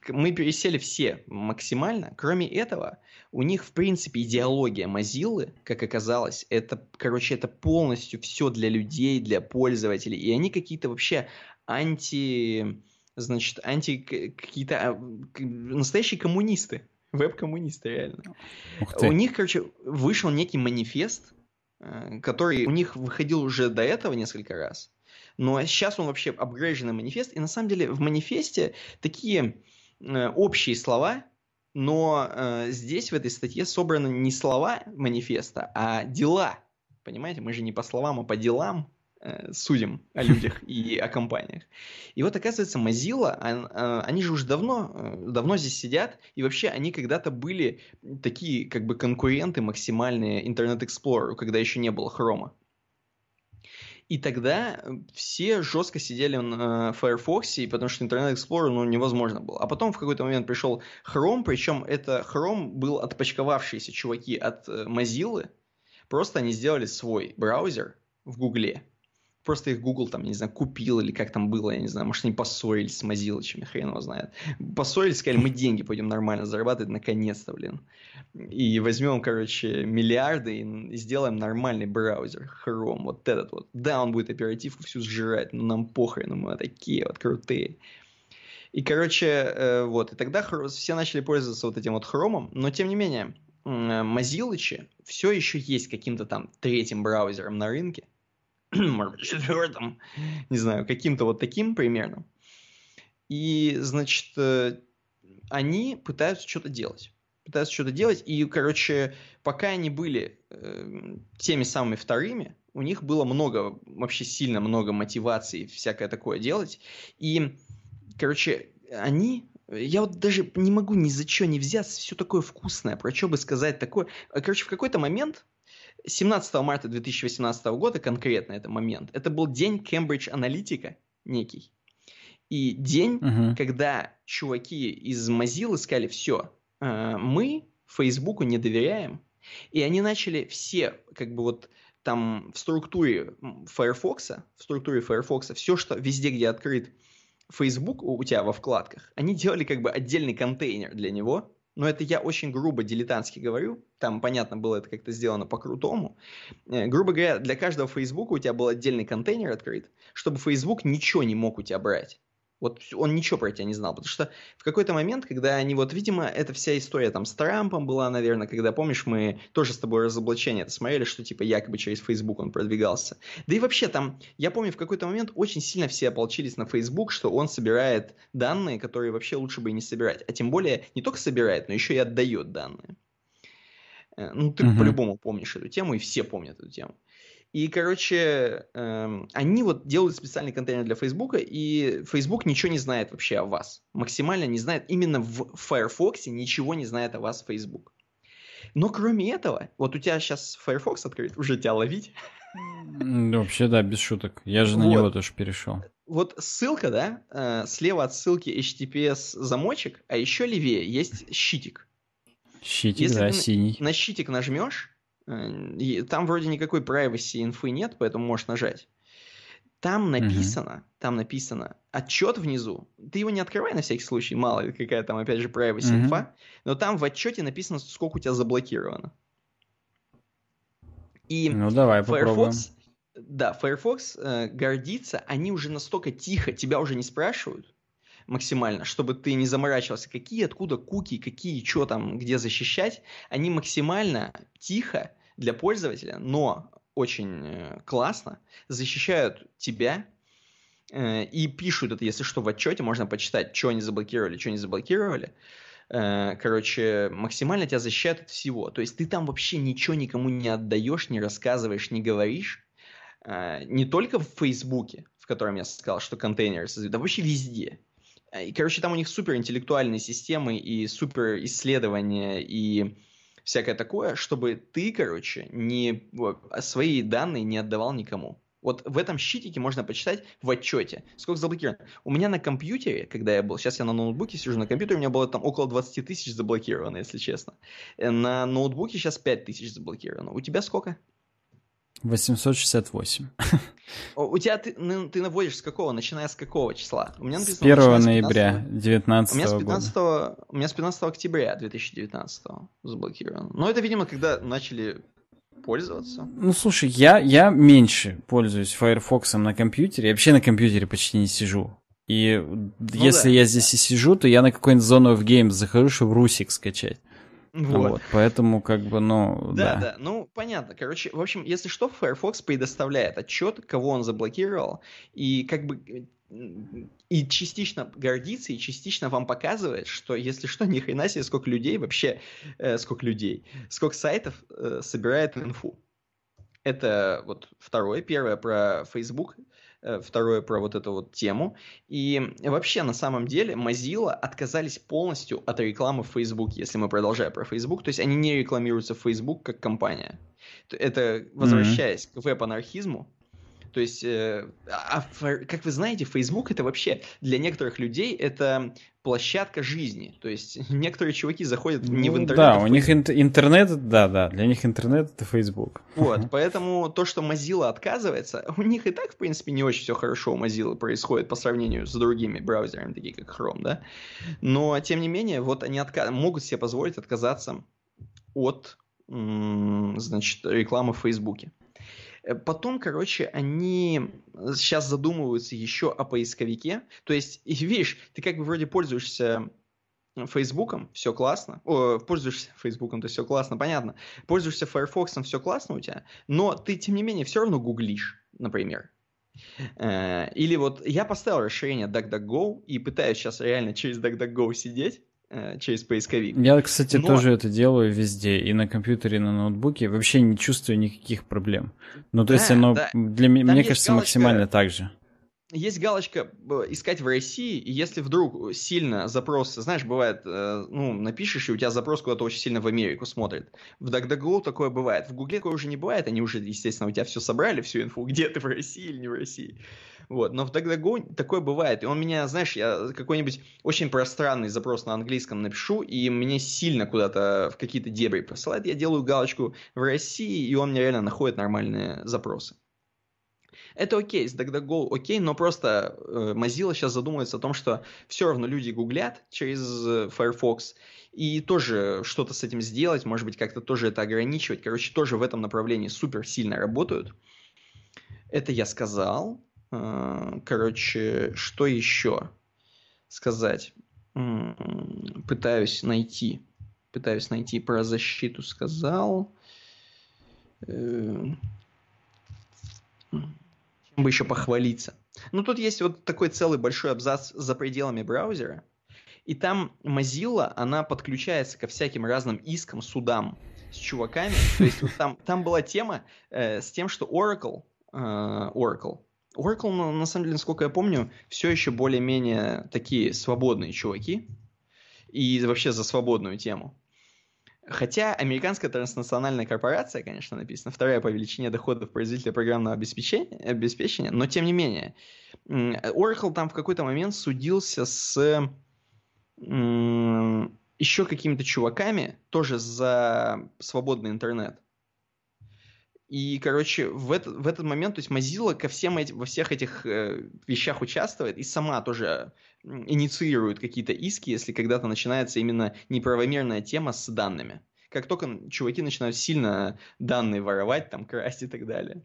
мы пересели все максимально. Кроме этого, у них, в принципе, идеология Mozilla, как оказалось, это, короче, это полностью все для людей, для пользователей. И они какие-то вообще анти... Значит, анти... Какие-то а, настоящие коммунисты. *laughs* Веб-коммунисты, реально. У них, короче, вышел некий манифест, э, который у них выходил уже до этого несколько раз. Но сейчас он вообще апгрейженный манифест. И на самом деле в манифесте такие э, общие слова, но э, здесь в этой статье собраны не слова манифеста, а дела. Понимаете, мы же не по словам, а по делам э, судим о *laughs* людях и о компаниях. И вот оказывается, Mozilla, э, они же уже давно, э, давно здесь сидят, и вообще они когда-то были такие как бы конкуренты максимальные Internet Explorer, когда еще не было хрома. И тогда э, все жестко сидели на Firefox, потому что Internet Explorer ну, невозможно было. А потом в какой-то момент пришел Chrome, причем это Chrome был отпочковавшиеся чуваки от э, Mozilla. Просто они сделали свой браузер в Гугле просто их Google там, не знаю, купил или как там было, я не знаю, может, они поссорились с Мазилычами, хрен его знает. Поссорились, сказали, мы деньги пойдем нормально зарабатывать, наконец-то, блин. И возьмем, короче, миллиарды и сделаем нормальный браузер, Chrome, вот этот вот. Да, он будет оперативку всю сжирать, но нам похрен, мы такие вот крутые. И, короче, э, вот, и тогда все начали пользоваться вот этим вот хромом, но тем не менее, Мазилычи все еще есть каким-то там третьим браузером на рынке, *clears throat* может быть, четвертом, не знаю, каким-то вот таким примерно. И, значит, э, они пытаются что-то делать. Пытаются что-то делать, и, короче, пока они были э, теми самыми вторыми, у них было много, вообще сильно много мотивации всякое такое делать. И, короче, они я вот даже не могу ни за что не взяться, все такое вкусное, про что бы сказать такое. Короче, в какой-то момент 17 марта 2018 года, конкретно это момент, это был день Кембридж Аналитика некий. И день, uh-huh. когда чуваки из Mozilla сказали, все, э, мы Фейсбуку не доверяем, и они начали все, как бы вот там в структуре Firefox, в структуре Firefox, все, что везде, где открыт Facebook у тебя во вкладках, они делали как бы отдельный контейнер для него, но это я очень грубо дилетантски говорю, там, понятно, было это как-то сделано по-крутому. Э, грубо говоря, для каждого Facebook у тебя был отдельный контейнер открыт, чтобы Facebook ничего не мог у тебя брать. Вот он ничего про тебя не знал, потому что в какой-то момент, когда они вот, видимо, эта вся история там с Трампом была, наверное, когда, помнишь, мы тоже с тобой разоблачение это смотрели, что типа якобы через Facebook он продвигался. Да и вообще там, я помню, в какой-то момент очень сильно все ополчились на Facebook, что он собирает данные, которые вообще лучше бы и не собирать. А тем более не только собирает, но еще и отдает данные. Э, ну, ты угу. по-любому помнишь эту тему, и все помнят эту тему. И, короче, эм, они вот делают специальный контейнер для Facebook, и Facebook ничего не знает вообще о вас. Максимально не знает. Именно в Firefox ничего не знает о вас Facebook. Но кроме этого, вот у тебя сейчас Firefox открыт, *laughs* уже тебя ловить. Вообще, да, без шуток. Я же на вот. него тоже перешел. Вот ссылка, да, э, слева от ссылки HTTPS замочек, а еще левее есть щитик. Щитик, Если да, синий. На щитик нажмешь, Э, там вроде никакой privacy инфы нет, поэтому можешь нажать. Там написано, uh там написано отчет внизу. Ты его не открывай на всякий случай, мало ли какая там опять же privacy uh инфа, но там в отчете написано, сколько у тебя заблокировано. И ну давай попробуем. Firefox, да, Firefox э, гордится, они уже настолько тихо, тебя уже не спрашивают максимально, чтобы ты не заморачивался, какие, откуда куки, какие, что там, где защищать. Они максимально тихо для пользователя, но очень э, классно защищают тебя э, и пишут это, если что, в отчете, можно почитать, что они заблокировали, что не заблокировали. э, короче, максимально тебя защищают от всего. То есть ты там вообще ничего никому не отдаешь, не рассказываешь, не говоришь. Не только в Фейсбуке, в котором я сказал, что контейнеры создают, да вообще везде. И, короче, там у них супер интеллектуальные системы и супер исследования и всякое такое, чтобы ты, короче, не, свои данные не отдавал никому. Вот в этом щитике можно почитать в отчете, сколько заблокировано. У меня на компьютере, когда я был, сейчас я на ноутбуке сижу, на компьютере у меня было там около 20 тысяч заблокировано, если честно. Э, на ноутбуке сейчас 5 тысяч заблокировано. У тебя сколько? 868. У тебя ты, ну, ты наводишь с какого? Начиная с какого числа? У меня написано, с 1 ноября 2019 у меня с 15, года. У меня с 15 октября 2019 заблокировано. Но это, видимо, когда начали пользоваться. Ну, слушай, я, я меньше пользуюсь Firefox на компьютере. Я вообще на компьютере почти не сижу. И ну, если да, я здесь и сижу, то я на какой-нибудь Zone of Games захожу, чтобы Русик скачать. Вот. вот. Поэтому, как бы, ну, да. Да, да, ну, понятно. Короче, в общем, если что, Firefox предоставляет отчет, кого он заблокировал, и как бы и частично гордится, и частично вам показывает, что, если что, *laughs* ни хрена себе, сколько людей вообще, э, сколько людей, сколько сайтов э, собирает инфу. Это вот второе. Первое про Facebook. Э, второе про вот эту вот тему. И вообще, на самом деле, Mozilla отказались полностью от рекламы в Facebook, если мы продолжаем про Facebook. То есть они не рекламируются в Facebook как компания. Это, возвращаясь mm-hmm. к веб-анархизму, то есть, э, а, как вы знаете, Facebook это вообще для некоторых людей это площадка жизни. То есть *laughs* некоторые чуваки заходят не в ну интернет. Да, а у них интернет, да, да, для них интернет это Facebook. Вот, поэтому то, что Mozilla отказывается, *laughs* у них и так, в принципе, не очень все хорошо у Mozilla происходит по сравнению с другими браузерами, такие как Chrome, да. Но, тем не менее, вот они отка- могут себе позволить отказаться от, значит, рекламы в Фейсбуке. Э, потом, короче, они сейчас задумываются еще о поисковике. То есть, *laughs* видишь, ты как бы вроде пользуешься Фейсбуком, все классно. О, пользуешься Фейсбуком, то все классно, понятно. Пользуешься Firefox, все классно у тебя, но ты, тем не менее, все равно гуглишь, например. Э, или вот я поставил расширение DuckDuckGo и пытаюсь сейчас реально через DuckDuckGo сидеть, через поисковик. Я, кстати, Но... тоже это делаю везде, и на компьютере, и на ноутбуке. Вообще не чувствую никаких проблем. Ну, то да, есть оно да. для меня, мне кажется, галочка... максимально так же есть галочка э, искать в России, и если вдруг сильно запрос, знаешь, бывает, э, ну, напишешь, и у тебя запрос куда-то очень сильно в Америку смотрит. В DuckDuckGo такое бывает. В Гугле такое уже не бывает, они уже, естественно, у тебя все собрали, всю инфу, где ты в России или не в России. Вот, но в DuckDuckGo такое бывает. И он меня, знаешь, я какой-нибудь очень пространный запрос на английском напишу, и мне сильно куда-то в какие-то дебри посылает. Я делаю галочку в России, и он мне реально находит нормальные запросы. Это окей, с DuckDuckGo окей, но просто э, Mozilla сейчас задумывается о том, что все равно люди гуглят через э, Firefox, и тоже что-то с этим сделать, может быть, как-то тоже это ограничивать. Короче, тоже в этом направлении супер сильно работают. Это я сказал. Э, короче, что еще сказать? Пытаюсь найти. Пытаюсь найти про защиту сказал. Э, бы еще похвалиться. Ну, тут есть вот такой целый большой абзац за пределами браузера, и там Mozilla, она подключается ко всяким разным искам, судам с чуваками. То есть вот там, там была тема э, с тем, что Oracle, э, Oracle, Oracle, ну, на самом деле, насколько я помню, все еще более-менее такие свободные чуваки. И вообще за свободную тему. Хотя американская транснациональная корпорация, конечно, написано, вторая по величине доходов производителя программного обеспечения, обеспечения, но тем не менее, Oracle там в какой-то момент судился с еще какими-то чуваками, тоже за свободный интернет. И, короче, в, это, в этот момент, то есть Mozilla ко всем этим, во всех этих э, вещах участвует и сама тоже инициирует какие-то иски, если когда-то начинается именно неправомерная тема с данными. Как только чуваки начинают сильно данные воровать, там, красть и так далее.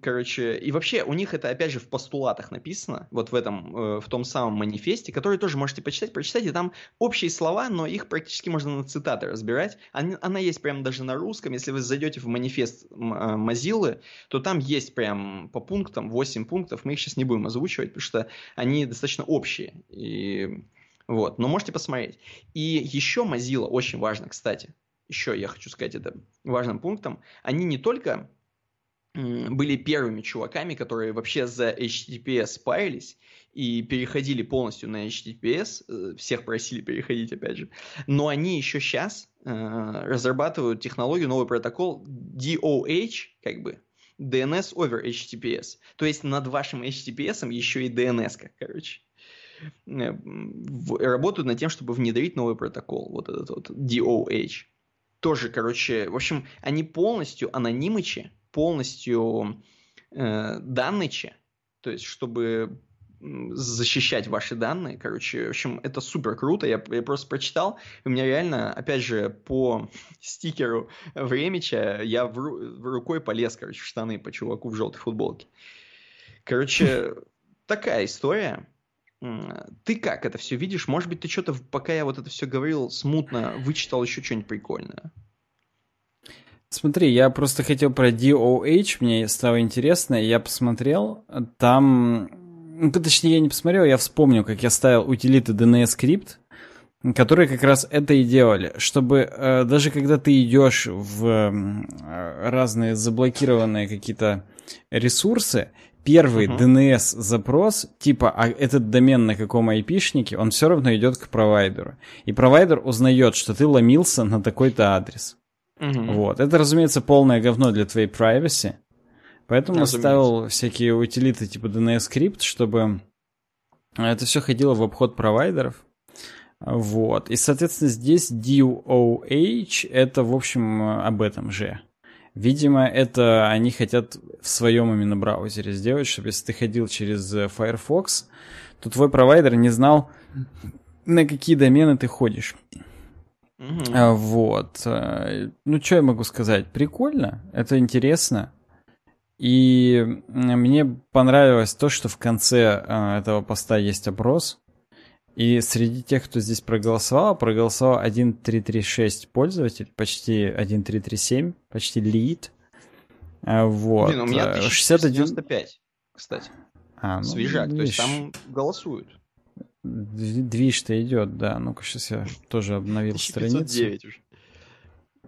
Короче, и вообще у них это опять же в постулатах написано, вот в этом, э, в том самом манифесте, который тоже можете почитать, прочитайте, там общие слова, но их практически можно на цитаты разбирать. Она, она есть прям даже на русском, если вы зайдете в манифест Mozilla, то там есть прям по пунктам 8 пунктов, мы их сейчас не будем озвучивать, потому что они достаточно общие, и Вот, но можете посмотреть. И еще Mozilla, очень важно, кстати, еще я хочу сказать это важным пунктом, они не только были первыми чуваками, которые вообще за HTTPS парились и переходили полностью на HTTPS, э, всех просили переходить опять же, но они еще сейчас э, разрабатывают технологию, новый протокол DOH, как бы, DNS over HTTPS. То есть над вашим HTTPS еще и DNS, короче. Э, работают над тем, чтобы внедрить новый протокол, вот этот вот DOH. Тоже, короче, в общем, они полностью анонимычи, полностью э, даннычи, то есть чтобы защищать ваши данные. Короче, в общем, это супер круто. Я, я просто прочитал. У меня реально, опять же, по *laughs* стикеру Времича я в, в рукой полез, короче, в штаны по чуваку в желтой футболке. Короче, *laughs* такая история. Ты как это все видишь? Может быть, ты что-то, пока я вот это все говорил, смутно вычитал еще что-нибудь прикольное? Смотри, я просто хотел про DOH, мне стало интересно, я посмотрел, там, ну, точнее, я не посмотрел, я вспомнил, как я ставил утилиты DNS скрипт, которые как раз это и делали, чтобы э, даже когда ты идешь в э, разные заблокированные какие-то ресурсы, первый uh-huh. DNS запрос, типа, а этот домен на каком айпишнике, он все равно идет к провайдеру. И провайдер узнает, что ты ломился на такой-то адрес. Uh-huh. Вот. Это, разумеется, полное говно для твоей privacy. Поэтому разумеется. ставил всякие утилиты типа DNS скрипт, чтобы это все ходило в обход провайдеров. Вот. И, соответственно, здесь DOH это, в общем, об этом же. Видимо, это они хотят в своем именно браузере сделать, чтобы если ты ходил через э, Firefox, то твой провайдер не знал, на какие домены ты ходишь. Угу. Вот. Э, ну, что я могу сказать? Прикольно, это интересно. И мне понравилось то, что в конце э, этого поста есть опрос. И среди тех, кто здесь проголосовал, проголосовал 1336 пользователь, почти 1337, почти лид. А, вот. Блин, у меня 1095, кстати. А, ну, Свежак, видишь, то есть там голосуют. Движ-то идет, да. Ну-ка, сейчас я тоже обновил страницу. уже.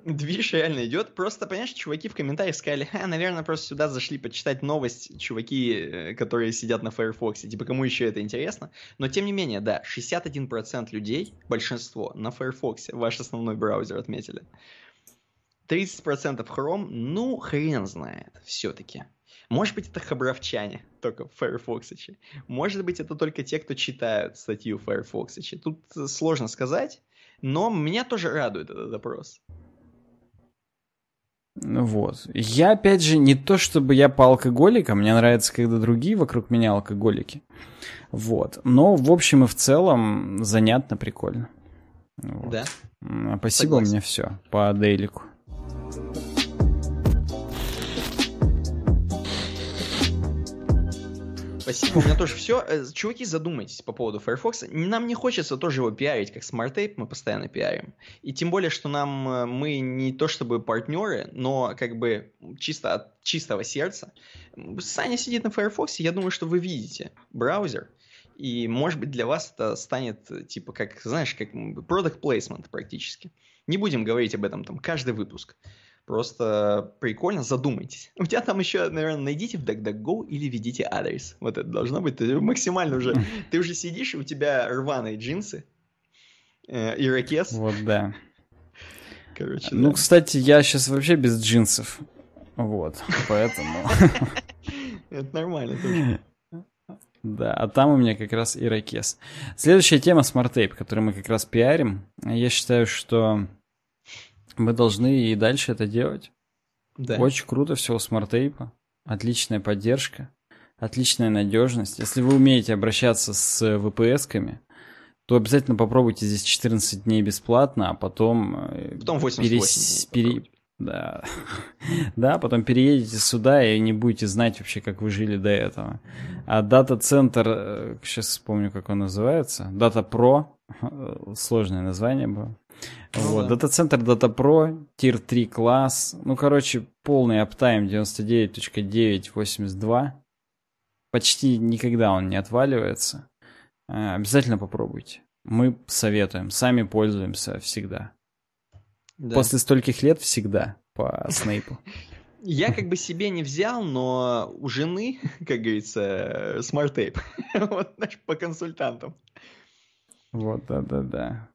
Движ реально идет. Просто, понимаешь, чуваки в комментариях сказали, а, наверное, просто сюда зашли почитать новость чуваки, э, которые сидят на Firefox. Типа, кому еще это интересно? Но, тем не менее, да, 61% людей, большинство, на Firefox, ваш основной браузер отметили. 30% Chrome, ну, хрен знает, все-таки. Может быть, это хабровчане, только в Firefox. Может быть, это только те, кто читают статью в Firefox. Тут сложно сказать, но меня тоже радует этот запрос. Ну вот. Я, опять же, не то чтобы я по алкоголикам, мне нравится, когда другие вокруг меня алкоголики. Вот. Но, в общем и в целом, занятно, прикольно. Вот. Да. Спасибо, Согласен. у меня все по дейлику. Спасибо, у меня тоже все. Э, чуваки, задумайтесь по поводу Firefox. Нам не хочется тоже его пиарить, как SmartTape мы постоянно пиарим. И тем более, что нам э, мы не то чтобы партнеры, но как бы чисто от чистого сердца. Саня сидит на Firefox, я думаю, что вы видите браузер. И, может быть, для вас это станет, типа, как, знаешь, как product placement практически. Не будем говорить об этом там каждый выпуск. Просто прикольно, задумайтесь. У тебя там еще, наверное, найдите в DuckDuckGo или введите адрес. Вот это должно быть. Ты максимально уже... *laughs* Ты уже сидишь, и у тебя рваные джинсы, э, ирокез. Вот, да. Короче, Ну, да. кстати, я сейчас вообще без джинсов. Вот, поэтому... *laughs* Это нормально тоже. *laughs* Да, а там у меня как раз ирокез. Следующая тема SmartApe, которую мы как раз пиарим. Я считаю, что мы должны и дальше это делать. Да. Очень круто все у SmartApe 'а. Отличная поддержка, отличная надежность. Если вы умеете обращаться с VPS -ками, то обязательно попробуйте здесь 14 дней бесплатно, а потом... Э, потом 88 перес... пере... Да. *laughs* да, потом переедете сюда и не будете знать вообще, как вы жили до этого. А дата-центр, сейчас э, вспомню, как он называется, Data *laughs* Pro, сложное название было. Ну, вот, да. дата-центр Data Pro, Tier 3 класс. Ну, короче, полный аптайм 99.982. Почти никогда он не отваливается. А, обязательно попробуйте. мы советуем, сами пользуемся всегда. Да. После стольких лет всегда по Снейпу. *laughs* Я как бы себе не взял, но у жены, *laughs* как говорится, SmartApe. *laughs* вот, знаешь, по консультантам. Вот, да-да-да.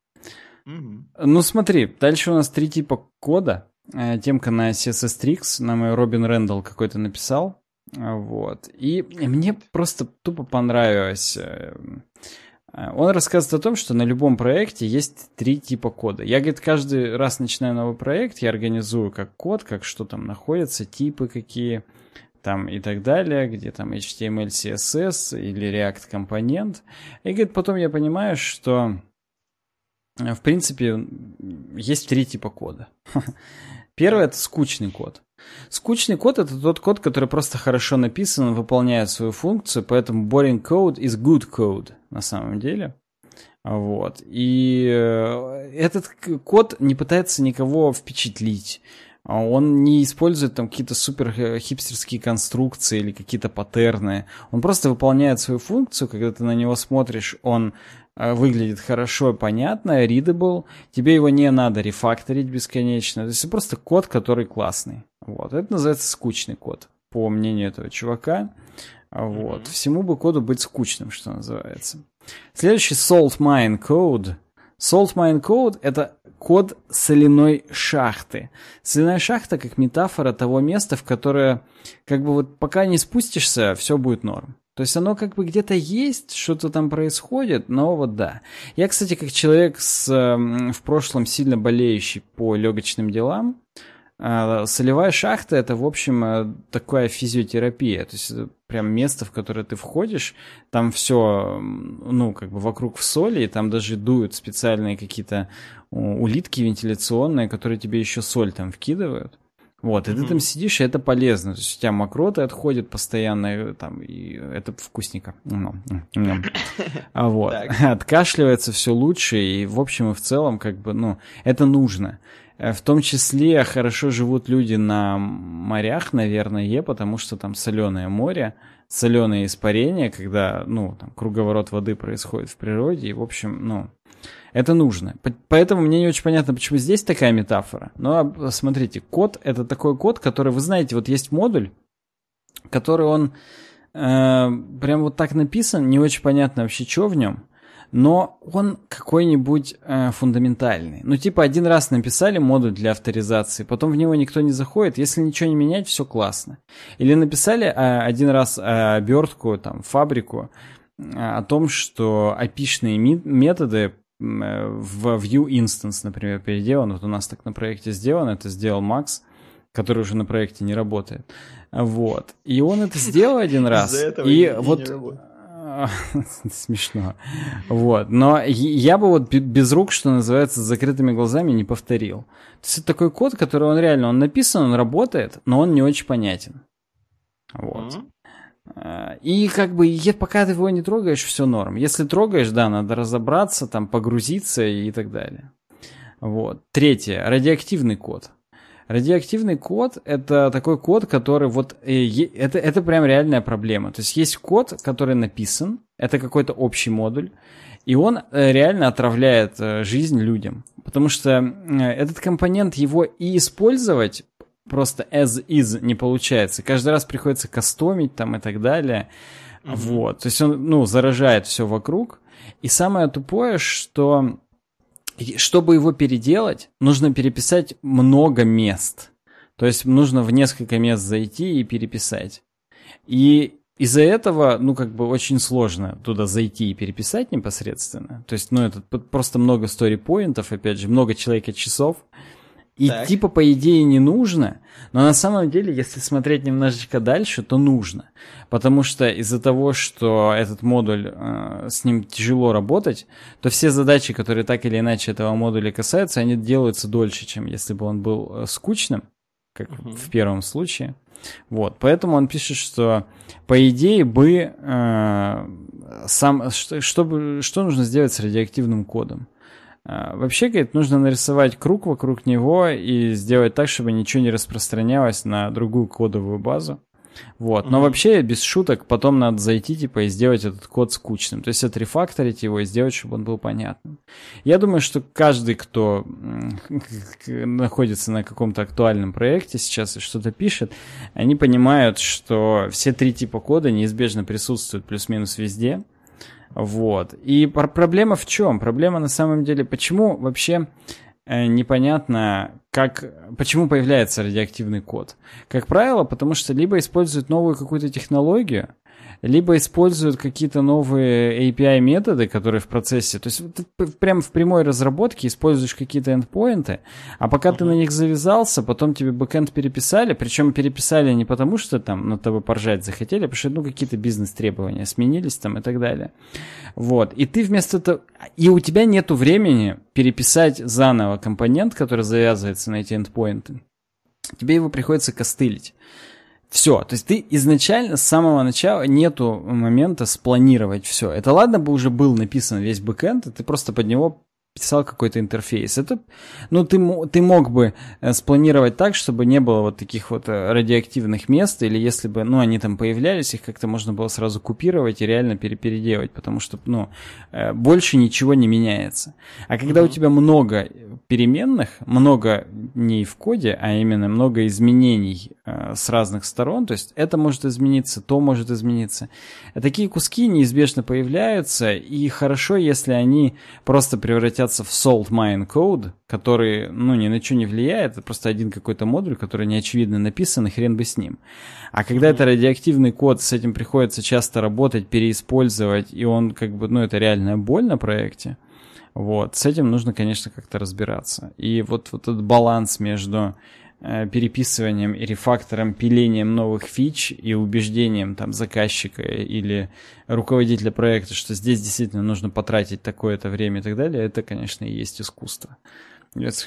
Ну смотри, дальше у нас три типа кода. Э, темка на CSS Tricks, нам ее Робин Рендл какой-то написал. Э, вот. И мне просто тупо понравилось. Э, он рассказывает о том, что на любом проекте есть три типа кода. Я, говорит, каждый раз начинаю новый проект, я организую как код, как что там находится, типы какие там и так далее, где там HTML, CSS или React компонент. И, говорит, потом я понимаю, что в принципе есть три типа кода. *laughs* Первый — это скучный код. Скучный код — это тот код, который просто хорошо написан, выполняет свою функцию, поэтому boring code is good code на самом деле. Вот. И э, этот код не пытается никого впечатлить. Он не использует там какие-то супер э, хипстерские конструкции или какие-то паттерны. Он просто выполняет свою функцию, когда ты на него смотришь, он выглядит хорошо, понятно, readable, тебе его не надо рефакторить бесконечно, то есть это просто код, который классный. Вот, это называется скучный код, по мнению этого чувака. Вот, mm-hmm. всему бы коду быть скучным, что называется. Следующий Salt Mine Code. Salt Mine Code — это код соляной шахты. Соляная шахта как метафора того места, в которое, как бы вот пока не спустишься, все будет норм. То есть оно как бы где-то есть, что-то там происходит, но вот да. Я, кстати, как человек с, в прошлом сильно болеющий по легочным делам, а, солевая шахта это, в общем, э, такая физиотерапия. То есть прям место, в которое ты входишь, там все, ну, как бы вокруг в соли, и там даже дуют специальные какие-то улитки вентиляционные, которые тебе еще соль там вкидывают. Вот, и mm-hmm. ты там сидишь, и это полезно. То есть у тебя мокроты отходят постоянно, там, и это вкусненько. *laughs* А вот, *laughs* откашливается все лучше, и в общем и в целом, как бы, ну, это нужно. Э, в том числе хорошо живут люди на морях, наверное, потому что там соленое море, соленое испарение, когда, ну, там, круговорот воды происходит в природе, и, в общем, ну, это нужно. Поэтому мне не очень понятно, почему здесь такая метафора. Но смотрите, код — это такой код, который, вы знаете, вот есть модуль, который он э, прям вот так написан, не очень понятно вообще, что в нем, но он какой-нибудь э, фундаментальный. Ну, типа, один раз написали модуль для авторизации, потом в него никто не заходит, если ничего не менять, все классно. Или написали э, один раз э, обертку, там, фабрику, э, о том, что опишные методы в View Instance, например, переделан. Вот у нас так на проекте сделано, это сделал Макс, который уже на проекте не работает. Вот. И он это сделал один *laughs* раз. И вот *laughs* смешно. Вот. Но я бы вот без рук, что называется, с закрытыми глазами не повторил. То есть это такой код, который он реально, он написан, он работает, но он не очень понятен. Вот. Mm-hmm. Э, и как бы, пока ты его не трогаешь, все норм. Если трогаешь, да, надо разобраться, там, погрузиться и так далее. Вот. Третье. Радиоактивный код. Радиоактивный код — это такой код, который вот... Э, это, это прям реальная проблема. То есть есть код, который написан, это какой-то общий модуль, и он э, реально отравляет жизнь людям. Потому что этот компонент его и использовать просто as is не получается. Каждый раз приходится кастомить там и так далее. Mm-hmm. Вот. То есть он, ну, заражает все вокруг. И самое тупое, что чтобы его переделать, нужно переписать много мест. То есть нужно в несколько мест зайти и переписать. И из-за этого, ну, как бы очень сложно туда зайти и переписать непосредственно. То есть, ну, это просто много стори-поинтов, опять же, много человека часов. И так. типа, по идее, не нужно, но на самом деле, если смотреть немножечко дальше, то нужно. Потому что из-за того, что этот модуль, э, с ним тяжело работать, то все задачи, которые так или иначе этого модуля касаются, они делаются дольше, чем если бы он был э, скучным, как угу. в первом случае. Вот, поэтому он пишет, что по идее бы э, сам, что, что, что нужно сделать с радиоактивным кодом? А, вообще, говорит, нужно нарисовать круг вокруг него и сделать так, чтобы ничего не распространялось на другую кодовую базу. Вот. Но mm-hmm. вообще, без шуток, потом надо зайти, типа, и сделать этот код скучным. То есть отрефакторить его и сделать, чтобы он был понятным. Я думаю, что каждый, кто *laughs* находится на каком-то актуальном проекте сейчас и что-то пишет, они понимают, что все три типа кода неизбежно присутствуют плюс-минус везде. Вот. И проблема в чем? Проблема на самом деле, почему вообще Э, непонятно, как, почему появляется радиоактивный код. Как правило, потому что либо используют новую какую-то технологию, либо используют какие-то новые API-методы, которые в процессе, то есть ты прямо в прямой разработке используешь какие-то эндпоинты, а пока uh-huh. ты на них завязался, потом тебе бэкэнд переписали, причем переписали не потому, что там на тобой поржать захотели, а потому что ну, какие-то бизнес-требования сменились там и так далее. Вот. И ты вместо того... И у тебя нету времени переписать заново компонент, который завязывается на эти эндпоинты. Тебе его приходится костылить. Все, то есть ты изначально с самого начала нету момента спланировать все. Это ладно бы уже был написан весь бэкэнд, и ты просто под него писал какой-то интерфейс. Это, ну, ты, ты мог бы э, спланировать так, чтобы не было вот таких вот э, радиоактивных мест, или если бы, ну, они там появлялись, их как-то можно было сразу купировать и реально переделать, потому что, ну, э, больше ничего не меняется. А когда mm-hmm. у тебя много переменных, много не в коде, а именно много изменений э, с разных сторон, то есть это может измениться, то может измениться. Такие куски неизбежно появляются, и хорошо, если они просто превратятся в salt mine code, который, ну, ни на что не влияет, это просто один какой-то модуль, который неочевидно написан, и хрен бы с ним. А когда mm-hmm. это радиоактивный код, с этим приходится часто работать, переиспользовать, и он как бы, ну, это реальная боль на проекте, вот, с этим нужно, конечно, как-то разбираться. И вот, вот этот баланс между переписыванием и рефактором, пилением новых фич и убеждением там заказчика или руководителя проекта, что здесь действительно нужно потратить такое-то время и так далее, это, конечно, и есть искусство.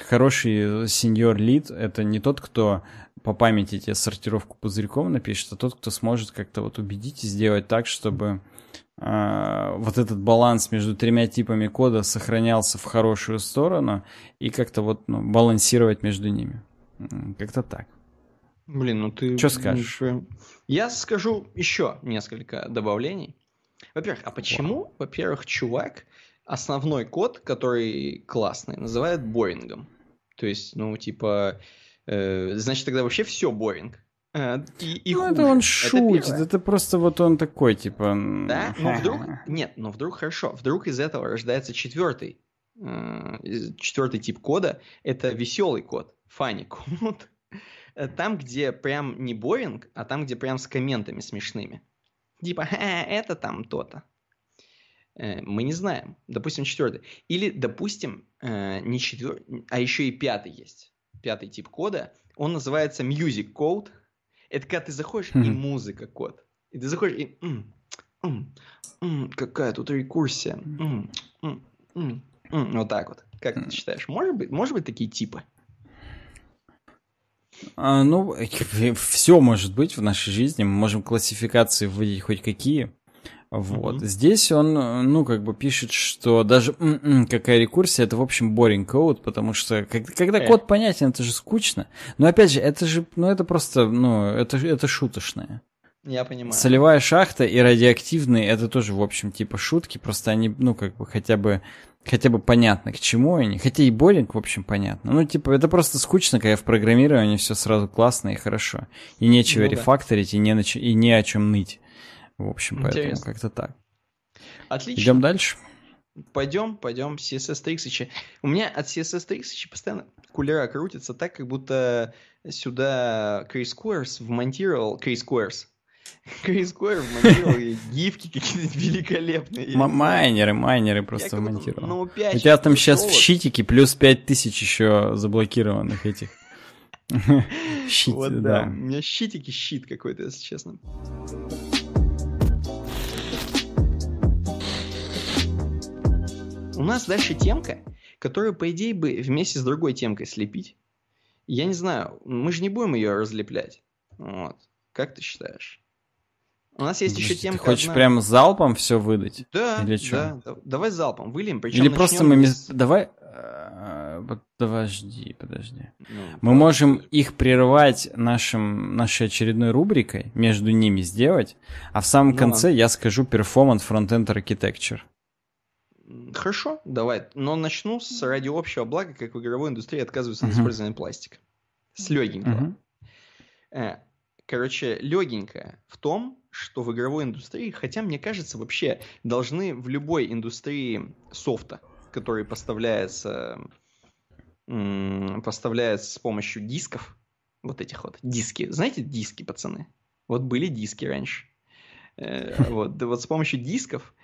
Хороший сеньор лид — это не тот, кто по памяти тебе сортировку пузырьком напишет, а тот, кто сможет как-то вот убедить и сделать так, чтобы а, вот этот баланс между тремя типами кода сохранялся в хорошую сторону и как-то вот ну, балансировать между ними. Как-то так. Блин, ну ты... Что скажешь? Я скажу еще несколько добавлений. Во-первых, а почему, во-первых, чувак основной код, который классный, называет борингом? То есть, ну, типа, э, значит, тогда вообще все боринг. Э, и, и ну, хуже. это он шутит, это, это просто вот он такой, типа... Да, но вдруг... Нет, но вдруг хорошо, вдруг из этого рождается четвертый, четвертый тип кода, это веселый код, funny код. Э, там, где прям не боинг, а там, где прям с комментами смешными. Типа, это там то-то. Мы не знаем. Допустим, четвертый. Или, допустим, не четвертый, а еще и пятый есть. Пятый тип кода. Он называется music code – это когда ты заходишь, mm-hmm. и музыка, код. И ты заходишь, и... М, м, м, какая тут рекурсия. Вот так вот. Как ты считаешь? Может быть, может быть такие типы? А, ну, *laughs* все может быть в нашей жизни. Мы можем классификации вводить хоть какие. Вот. Mm-hmm. Здесь он, ну, как бы пишет, что даже м-м, какая рекурсия, это, в общем, boring code, потому что как, когда э. код понятен, это же скучно. Но опять же, это же, ну, это просто, ну, это, это шуточное. Я понимаю. Солевая шахта и радиоактивные, это тоже, в общем, типа шутки, просто они, ну, как бы хотя бы хотя бы понятно, к чему они. Хотя и боринг, в общем, понятно. Ну, типа, это просто скучно, когда в программировании все сразу классно и хорошо. И нечего ну, рефакторить, да. и, не на, и не о чем ныть. В общем, Интересно. поэтому как-то так. Отлично. Идем дальше. Пойдем, пойдем. CSS 3 У меня от CSS 3 постоянно кулера крутится так, как будто сюда Крис Queers вмонтировал... Крис Queers. Крис Queer вмонтировал гифки какие-то великолепные. Майнеры, майнеры просто вмонтировал. Ну, 5, У тебя там сейчас в щитике плюс 5000 еще заблокированных этих. *laughs* Щит, вот, да. У меня щитики щит какой-то, если честно. У нас дальше темка, которую, по идее, бы вместе с другой темкой слепить. Я не знаю, мы же не будем ее разлеплять. Вот. Как ты считаешь? У нас есть еще темка. Ты хочешь одна... прям залпом все выдать? Да, Или что? да. Давай залпом выльем. Причем Или просто мы... Без... Давай... Э, подожди, подожди. Ну, Мы можем их прерывать нашим, нашей очередной рубрикой, между ними сделать, а в самом ну, конце я скажу Performance Frontend Architecture. Хорошо, давай. Но начну с ради общего блага, как в игровой индустрии отказываются uh-huh. от использования пластика. С легенького. Uh-huh. Короче, легенькое в том, что в игровой индустрии, хотя мне кажется, вообще должны в любой индустрии софта, который поставляется, поставляется с помощью дисков, вот этих вот диски. Знаете диски, пацаны? Вот были диски раньше. Э, *laughs* вот, вот с помощью дисков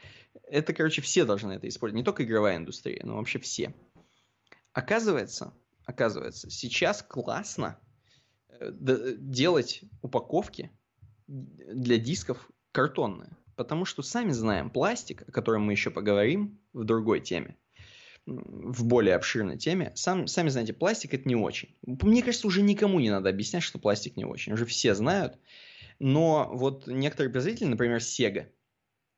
это, короче, все должны это использовать. Не только игровая индустрия, но вообще все. Оказывается, оказывается, сейчас классно э, делать упаковки для дисков картонные. Потому что сами знаем, пластик, о котором мы еще поговорим в другой теме, в более обширной теме, сам, сами знаете, пластик это не очень. Мне кажется, уже никому не надо объяснять, что пластик не очень. Уже все знают. Но вот некоторые производители, например, Sega,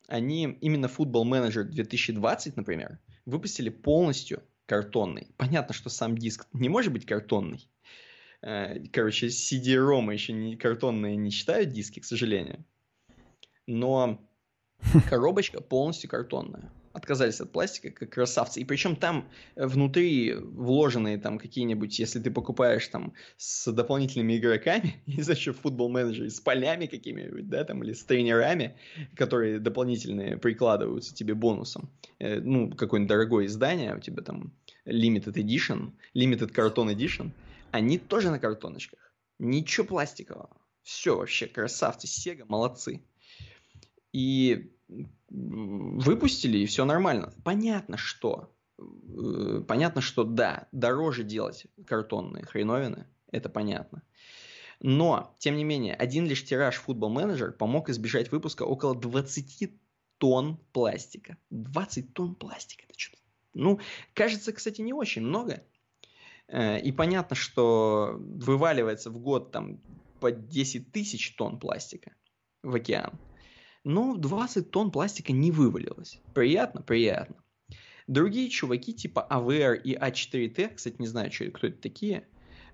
они именно Football Manager 2020, например, выпустили полностью картонный. Понятно, что сам диск не может быть картонный. Э, короче, CD-ROM еще не картонные не читают диски, к сожалению. Но *laughs* коробочка полностью картонная отказались от пластика, как красавцы. И причем там э, внутри вложенные там какие-нибудь, если ты покупаешь там с дополнительными игроками, *laughs* не знаю, что футбол менеджер, с полями какими-нибудь, да, там, или с тренерами, которые дополнительные прикладываются тебе бонусом. Э, ну, какое-нибудь дорогое издание, у тебя там limited edition, limited carton edition, они тоже на картоночках. Ничего пластикового. Все вообще красавцы, Sega, молодцы. И выпустили, и все нормально. Понятно, что. Э, понятно, что да, дороже делать картонные хреновины, это понятно. Но, тем не менее, один лишь тираж Football Manager помог избежать выпуска около 20 тонн пластика. 20 тонн пластика, это что-то... Ну, кажется, кстати, не очень много. Э, и понятно, что вываливается в год там по 10 тысяч тонн пластика в океан но 20 тонн пластика не вывалилось. Приятно? Приятно. Другие чуваки типа AVR и A4T, а кстати, не знаю, кто это такие,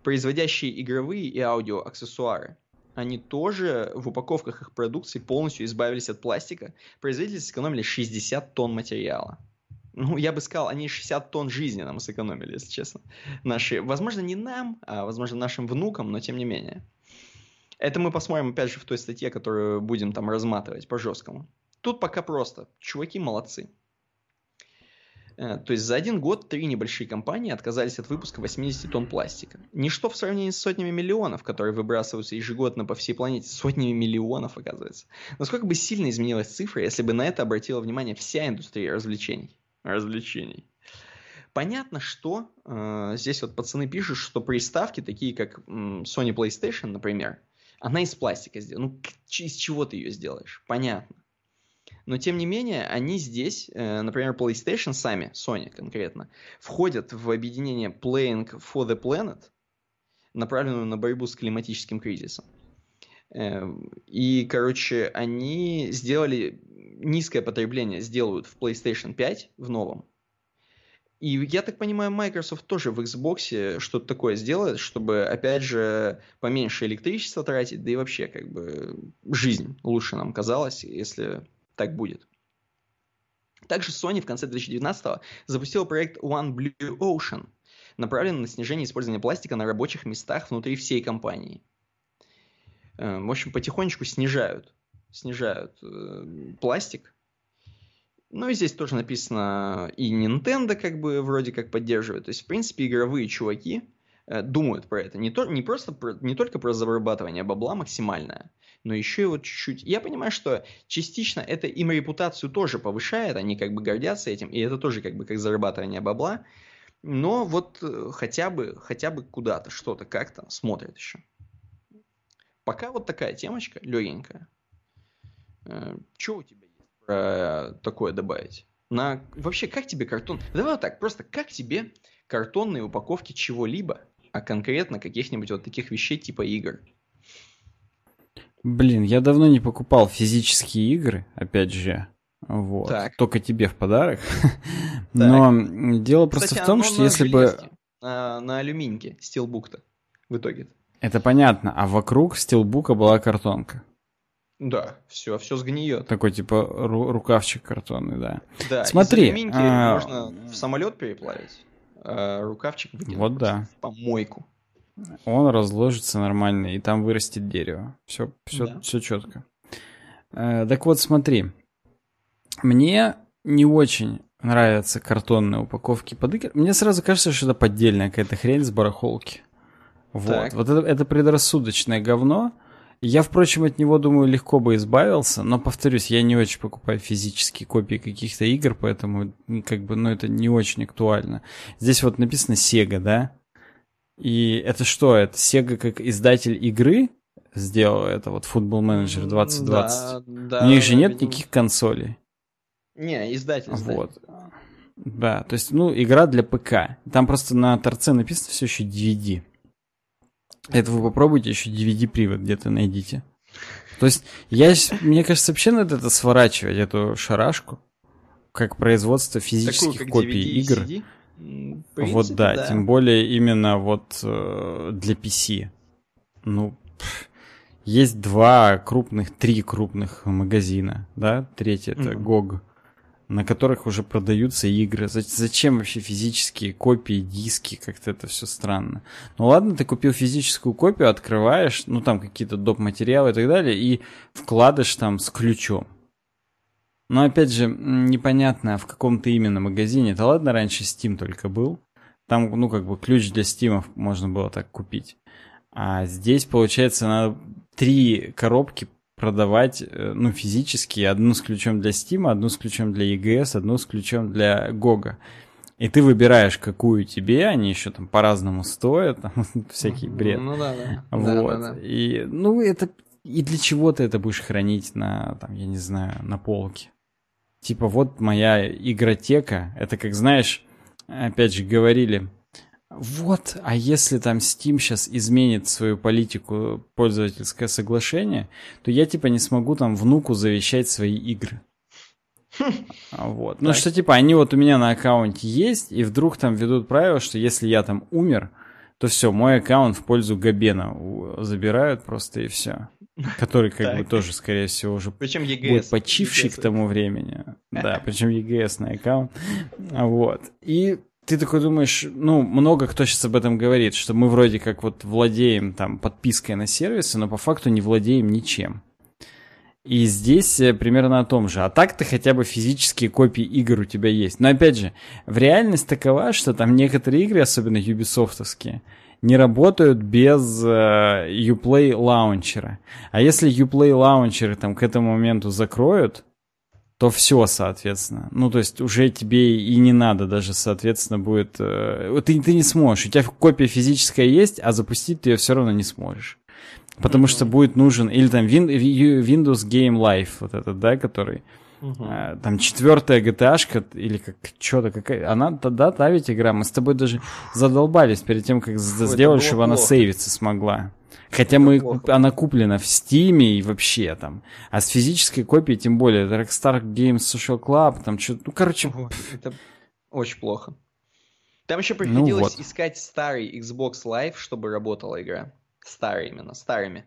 производящие игровые и аудио аксессуары, они тоже в упаковках их продукции полностью избавились от пластика. Производители сэкономили 60 тонн материала. Ну, я бы сказал, они 60 тонн жизни нам сэкономили, если честно. Наши, возможно, не нам, а, возможно, нашим внукам, но тем не менее. Это мы посмотрим, опять же, в той статье, которую будем там разматывать по-жесткому. Тут пока просто. Чуваки молодцы. Э, то есть за один год три небольшие компании отказались от выпуска 80 тонн пластика. Ничто в сравнении с сотнями миллионов, которые выбрасываются ежегодно по всей планете. Сотнями миллионов, оказывается. Насколько бы сильно изменилась цифра, если бы на это обратила внимание вся индустрия развлечений. Развлечений. Понятно, что э, здесь вот пацаны пишут, что приставки, такие как м, Sony PlayStation, например, она из пластика сделана. Ну, из чего ты ее сделаешь? Понятно. Но тем не менее, они здесь, э, например, PlayStation сами, Sony конкретно, входят в объединение Playing for the Planet, направленную на борьбу с климатическим кризисом. Э, и, короче, они сделали низкое потребление, сделают в PlayStation 5 в новом, и я так понимаю, Microsoft тоже в Xbox что-то такое сделает, чтобы, опять же, поменьше электричества тратить, да и вообще, как бы, жизнь лучше нам казалась, если так будет. Также Sony в конце 2019 запустила проект One Blue Ocean, направленный на снижение использования пластика на рабочих местах внутри всей компании. Э, в общем, потихонечку снижают, снижают э, пластик, ну и здесь тоже написано и Nintendo как бы вроде как поддерживает. То есть, в принципе, игровые чуваки э, думают про это. Не, то, не просто про, не только про зарабатывание бабла максимальное, но еще и вот чуть-чуть. Я понимаю, что частично это им репутацию тоже повышает, они как бы гордятся этим, и это тоже как бы как зарабатывание бабла. Но вот э, хотя бы, хотя бы куда-то, что-то как-то смотрят еще. Пока вот такая темочка легенькая. Э, что у тебя про такое добавить? На... Вообще, как тебе картон... Давай вот так, просто как тебе картонные упаковки чего-либо, а конкретно каких-нибудь вот таких вещей типа игр? Блин, я давно не покупал физические игры, опять же. Вот. Так. Только тебе в подарок. *laughs* Но дело просто Кстати, в том, что если бы... на, на алюминьке стилбук-то в итоге. Это понятно, а вокруг стилбука была картонка. Да, все, все сгниет. Такой типа ру- рукавчик картонный, да. Да, Смотри, а, можно в самолет переплавить, а рукавчик выкинуть Вот да. в помойку. Он разложится нормально, и там вырастет дерево. Все, все, Да. все четко. Э, так вот, смотри. Мне не очень нравятся картонные упаковки под игры. Мне сразу кажется, что это поддельная какая-то хрень с барахолки. Вот. Так. Вот это, это предрассудочное говно. Я, впрочем, от него, думаю, легко бы избавился, но, повторюсь, я не очень покупаю физические копии каких-то игр, поэтому, как бы, ну, это не очень актуально. Здесь вот написано Sega, да? И это что? Это Sega как издатель игры сделал это, вот Football Manager 2020? Да, да, У них же нет видимо. никаких консолей. Не, издатель, издатель. Вот. Да, то есть, ну, игра для ПК. Там просто на торце написано все еще DVD. Это вы попробуйте еще DVD-привод где-то найдите. То есть, я, мне кажется, вообще надо это сворачивать, эту шарашку, как производство Такую, физических как копий DVD игр. CD. В вот принципе, да, тем более именно вот э, для PC. Ну, пф, есть два крупных, три крупных магазина, да, третий это. GOG, на которых уже продаются игры. За- Зачем вообще физические копии, диски, как-то это все странно. Ну ладно, ты купил физическую копию, открываешь, ну там какие-то доп. материалы и так далее, и вкладываешь там с ключом. Но опять же, непонятно, в каком ты именно магазине. Да ладно, раньше Steam только был. Там, ну, как бы ключ для Steam можно было так купить. А здесь, получается, надо три коробки продавать, э, ну, физически. Одну с ключом для Steam, одну с ключом для EGS, одну с ключом для GOG. И ты выбираешь, какую тебе, они еще там по-разному стоят, там, *laughs* всякий бред. Ну да, да. Вот. Да, да, да. И, ну, это... И для чего ты это будешь хранить на, там, я не знаю, на полке? Типа, вот моя игротека. Это как, знаешь, опять же, говорили, вот, а если там Steam сейчас изменит свою политику пользовательское соглашение, то я, типа, не смогу там внуку завещать свои игры. А Вот. Ну, Так. что, типа, они вот у меня на аккаунте есть, и вдруг там ведут правило, что если я там умер, то все, мой аккаунт в пользу Габена забирают просто и все. Который как бы тоже, скорее всего, уже Причем EGS. будет почивший EGS. к тому времени. Да, причем EGS-ный аккаунт. А Вот. И ты такой думаешь, ну, много кто сейчас об этом говорит, что мы вроде как вот владеем там подпиской на сервисы, но по факту не владеем ничем. И здесь э, примерно о том же. А так-то хотя бы физические копии игр у тебя есть. Но опять же, в реальность такова, что там некоторые игры, особенно юбисофтовские, не работают без э, Uplay лаунчера. А если Uplay лаунчеры там к этому моменту закроют, то все, соответственно. Ну, то есть уже тебе и не надо даже, соответственно, будет... э, ты, ты не сможешь. У тебя копия физическая есть, а запустить ты ее все равно не сможешь. Потому что будет нужен... Или там Win- Windows Game Live, вот этот, да, который... А, Там четвертая GTA-шка, или как что-то какая... Она, да, та ведь игра. Мы с тобой даже задолбались перед тем, как это сделали, чтобы она сейвиться смогла. Хотя Это мы, плохо. она куплена в Стиме и вообще там. А с физической копией, тем более, это Rockstar Games Social Club, там что-то... Ну, короче, Это очень плохо. Там еще Ну приходилось вот. искать старый Xbox Live, чтобы работала игра. Старый именно, старыми.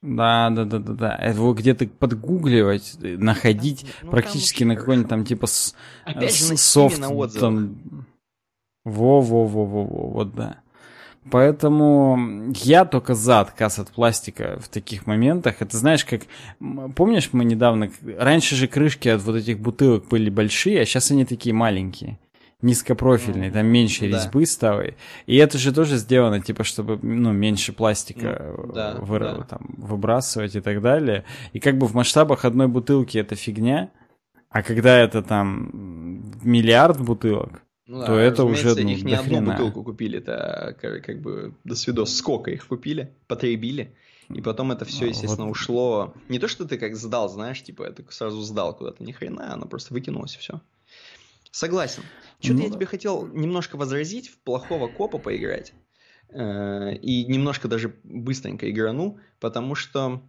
да, да, да, да, да. Это вот где-то подгугливать, находить Ну, там практически на какой-нибудь там типа с, Опять же, с- на софт на там. Во-во-во-во-во, вот да. Поэтому я только за отказ от пластика в таких моментах. Это знаешь, как... Помнишь, мы недавно... Раньше же крышки от вот этих бутылок были большие, а сейчас они такие маленькие. Низкопрофильные, там меньше да. резьбы стало. И это же тоже сделано, типа, чтобы, ну, меньше пластика да, э, выра- да. там, выбрасывать и так далее. И как бы в масштабах одной бутылки это фигня, а когда это там миллиард бутылок, Ну то это уже, ну, их не одну бутылку купили, это как, как бы до свидос. Сколько их купили, потребили, и потом это все, А, естественно, вот. ушло. Не то, что ты как сдал, знаешь, типа, это сразу сдал куда-то, ни хрена, оно просто выкинулось и все. Согласен. Что-то Ну я да. тебе хотел немножко возразить, в плохого копа поиграть. Э, И немножко даже быстренько играну, потому что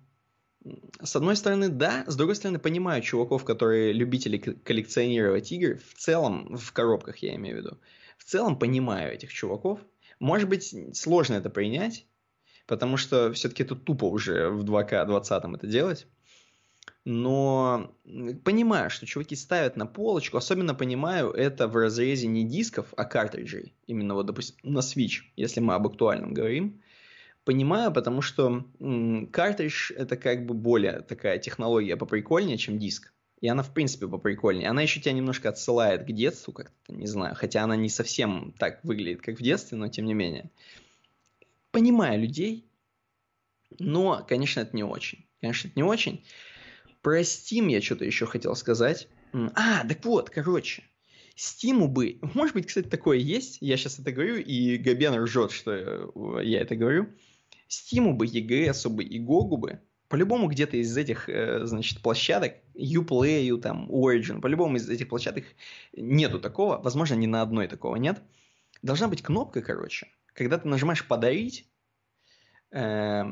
с одной стороны, да, с другой стороны, понимаю чуваков, которые любители коллекционировать игры, в целом, в коробках я имею в виду, в целом понимаю этих чуваков, Может быть, сложно это принять, потому что все-таки это тупо уже в 2К 20 это делать. Но понимаю, что чуваки ставят на полочку, особенно понимаю это в разрезе не дисков, а картриджей. Именно вот, допустим, на Switch, если мы об актуальном говорим. Понимаю, потому что м- картридж это как бы более такая технология поприкольнее, чем диск. И она, в принципе, поприкольнее. Она еще тебя немножко отсылает к детству, как-то, не знаю. Хотя она не совсем так выглядит, как в детстве, но тем не менее. Понимаю людей, но, конечно, это не очень. Конечно, это не очень. Про Steam я что-то еще хотел сказать. А, так вот, короче. Стиму бы... Может быть, кстати, такое есть. Я сейчас это говорю, и Габен ржет, что я это говорю. Стиму бы, EGS бы и Гогу бы по-любому где-то из этих, э, значит, площадок, Uplay, там, Origin, по-любому из этих площадок нету такого, возможно, ни на одной такого нет. Должна быть кнопка, короче, когда ты нажимаешь «Подарить», э,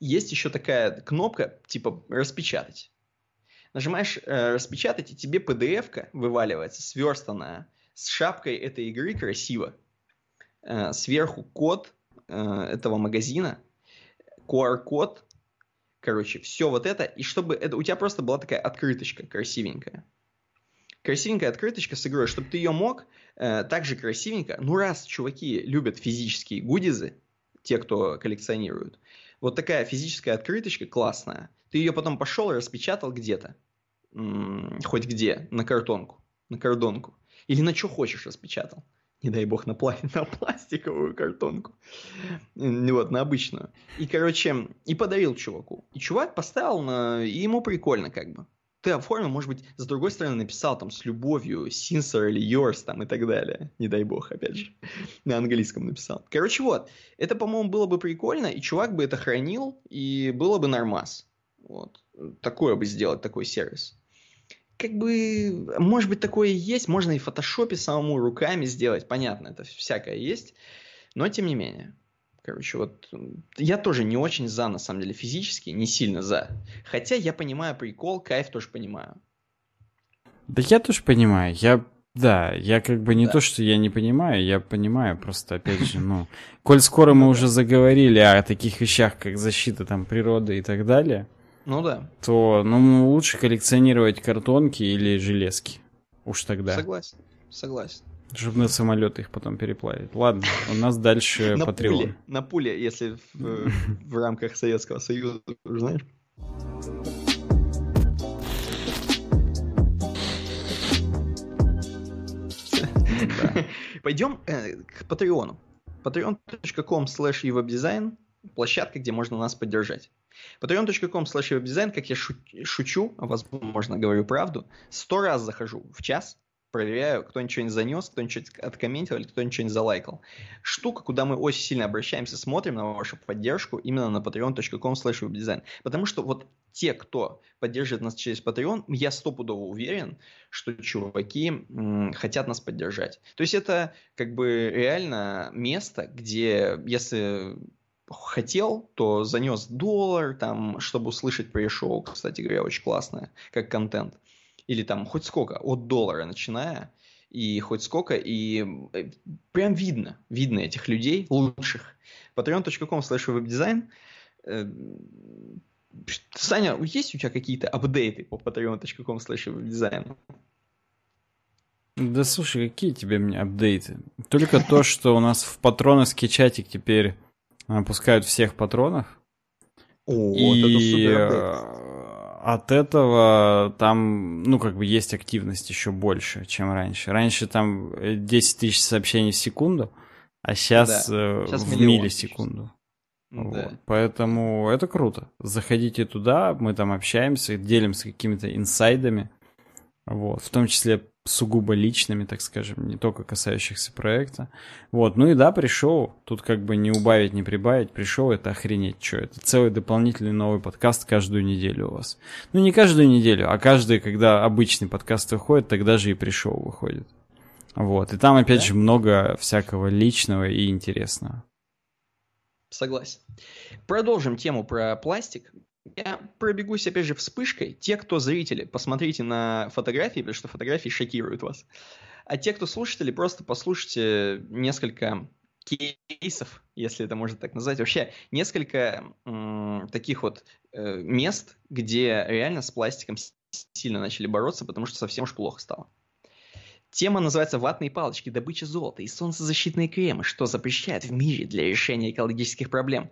есть еще такая кнопка, типа «Распечатать». Нажимаешь э, «Распечатать», и тебе PDF-ка вываливается, сверстанная, с шапкой этой игры красиво. Э, сверху код этого магазина, QR-код, Короче, все вот это, и чтобы это у тебя просто была такая открыточка красивенькая. Красивенькая открыточка с игрой, чтобы ты ее мог э, также красивенько. Ну, раз чуваки любят физические гудизы, те, кто коллекционируют, вот такая физическая открыточка классная. Ты ее потом пошел и распечатал где-то. Хоть где, на картонку, на картонку. Или на что хочешь распечатал не дай бог, на, пла *laughs* на пластиковую картонку. Вот, на обычную. И, короче, и подарил чуваку. И чувак поставил на... И ему прикольно как бы. Ты оформил, может быть, с другой стороны написал там с любовью, Sincere или Yours там и так далее. Не дай бог, опять же. На английском написал. Короче, вот. Это, по-моему, было бы прикольно, и чувак бы это хранил, и было бы нормас. Вот. Такое бы сделать, такой сервис как бы, может быть, такое и есть, можно и в фотошопе самому руками сделать, понятно, это всякое есть, но тем не менее. Короче, вот я тоже не очень за, на самом деле, физически, не сильно за. Хотя я понимаю прикол, кайф тоже понимаю. Да я тоже понимаю, я да, я как бы не да. то, что я не понимаю, я понимаю, просто опять же, *laughs* ну, коль скоро мы уже заговорили о таких вещах, как защита там природы и так далее, ну да. То ну, лучше коллекционировать картонки или железки. Уж тогда. Согласен, согласен. Чтобы на самолеты их потом переплавить. Ладно, у нас дальше на. Пуле, на пуле, если в, *laughs* в рамках Советского Союза, знаешь. Пойдем э, к Патреону. patreon.com slash webdesign площадка, где можно нас поддержать. Patreon.com slash webdesign, как я шучу, возможно говорю правду, сто раз захожу в час, проверяю, кто ничего не занес, кто ничего откомментил или кто ничего не залайкал. Штука, куда мы очень сильно обращаемся, смотрим на вашу поддержку именно на patreon.com slash webdesign. Потому что вот те, кто поддерживает нас через Patreon, я стопудово уверен, что чуваки м, хотят нас поддержать. То есть это как бы реально место, где если хотел, то занес доллар, там, чтобы услышать pre-шоу, кстати говоря, очень классное, как контент. Или там хоть сколько, от доллара начиная, и хоть сколько, и э, прям видно, видно этих людей, лучших. patreon.com slash webdesign. Э, Саня, есть у тебя какие-то апдейты по patreon.com slash webdesign? Да слушай, какие тебе мне апдейты? Только то, что у нас в патроновский чатик теперь пускают всех патронов. О, и это от этого там, ну, как бы есть активность еще больше, чем раньше. Раньше там 10 тысяч сообщений в секунду, а сейчас, да. сейчас в миллисекунду. Вот. Да. Поэтому это круто. Заходите туда, мы там общаемся, делимся какими-то инсайдами. Вот. В том числе сугубо личными, так скажем, не только касающихся проекта. Вот, ну и да, пришел, тут как бы не убавить, не прибавить, пришел, это охренеть, что это целый дополнительный новый подкаст каждую неделю у вас. Ну не каждую неделю, а каждый, когда обычный подкаст выходит, тогда же и пришел выходит. Вот, и там опять да? же много всякого личного и интересного. Согласен. Продолжим тему про пластик. Я пробегусь, опять же, вспышкой. Те, кто зрители, посмотрите на фотографии, потому что фотографии шокируют вас. А те, кто слушатели, просто послушайте несколько кейсов, если это можно так назвать. Вообще несколько таких вот э, мест, где реально с пластиком сильно начали бороться, потому что совсем уж плохо стало. Тема называется «Ватные палочки, добыча золота и солнцезащитные кремы, что запрещает в мире для решения экологических проблем».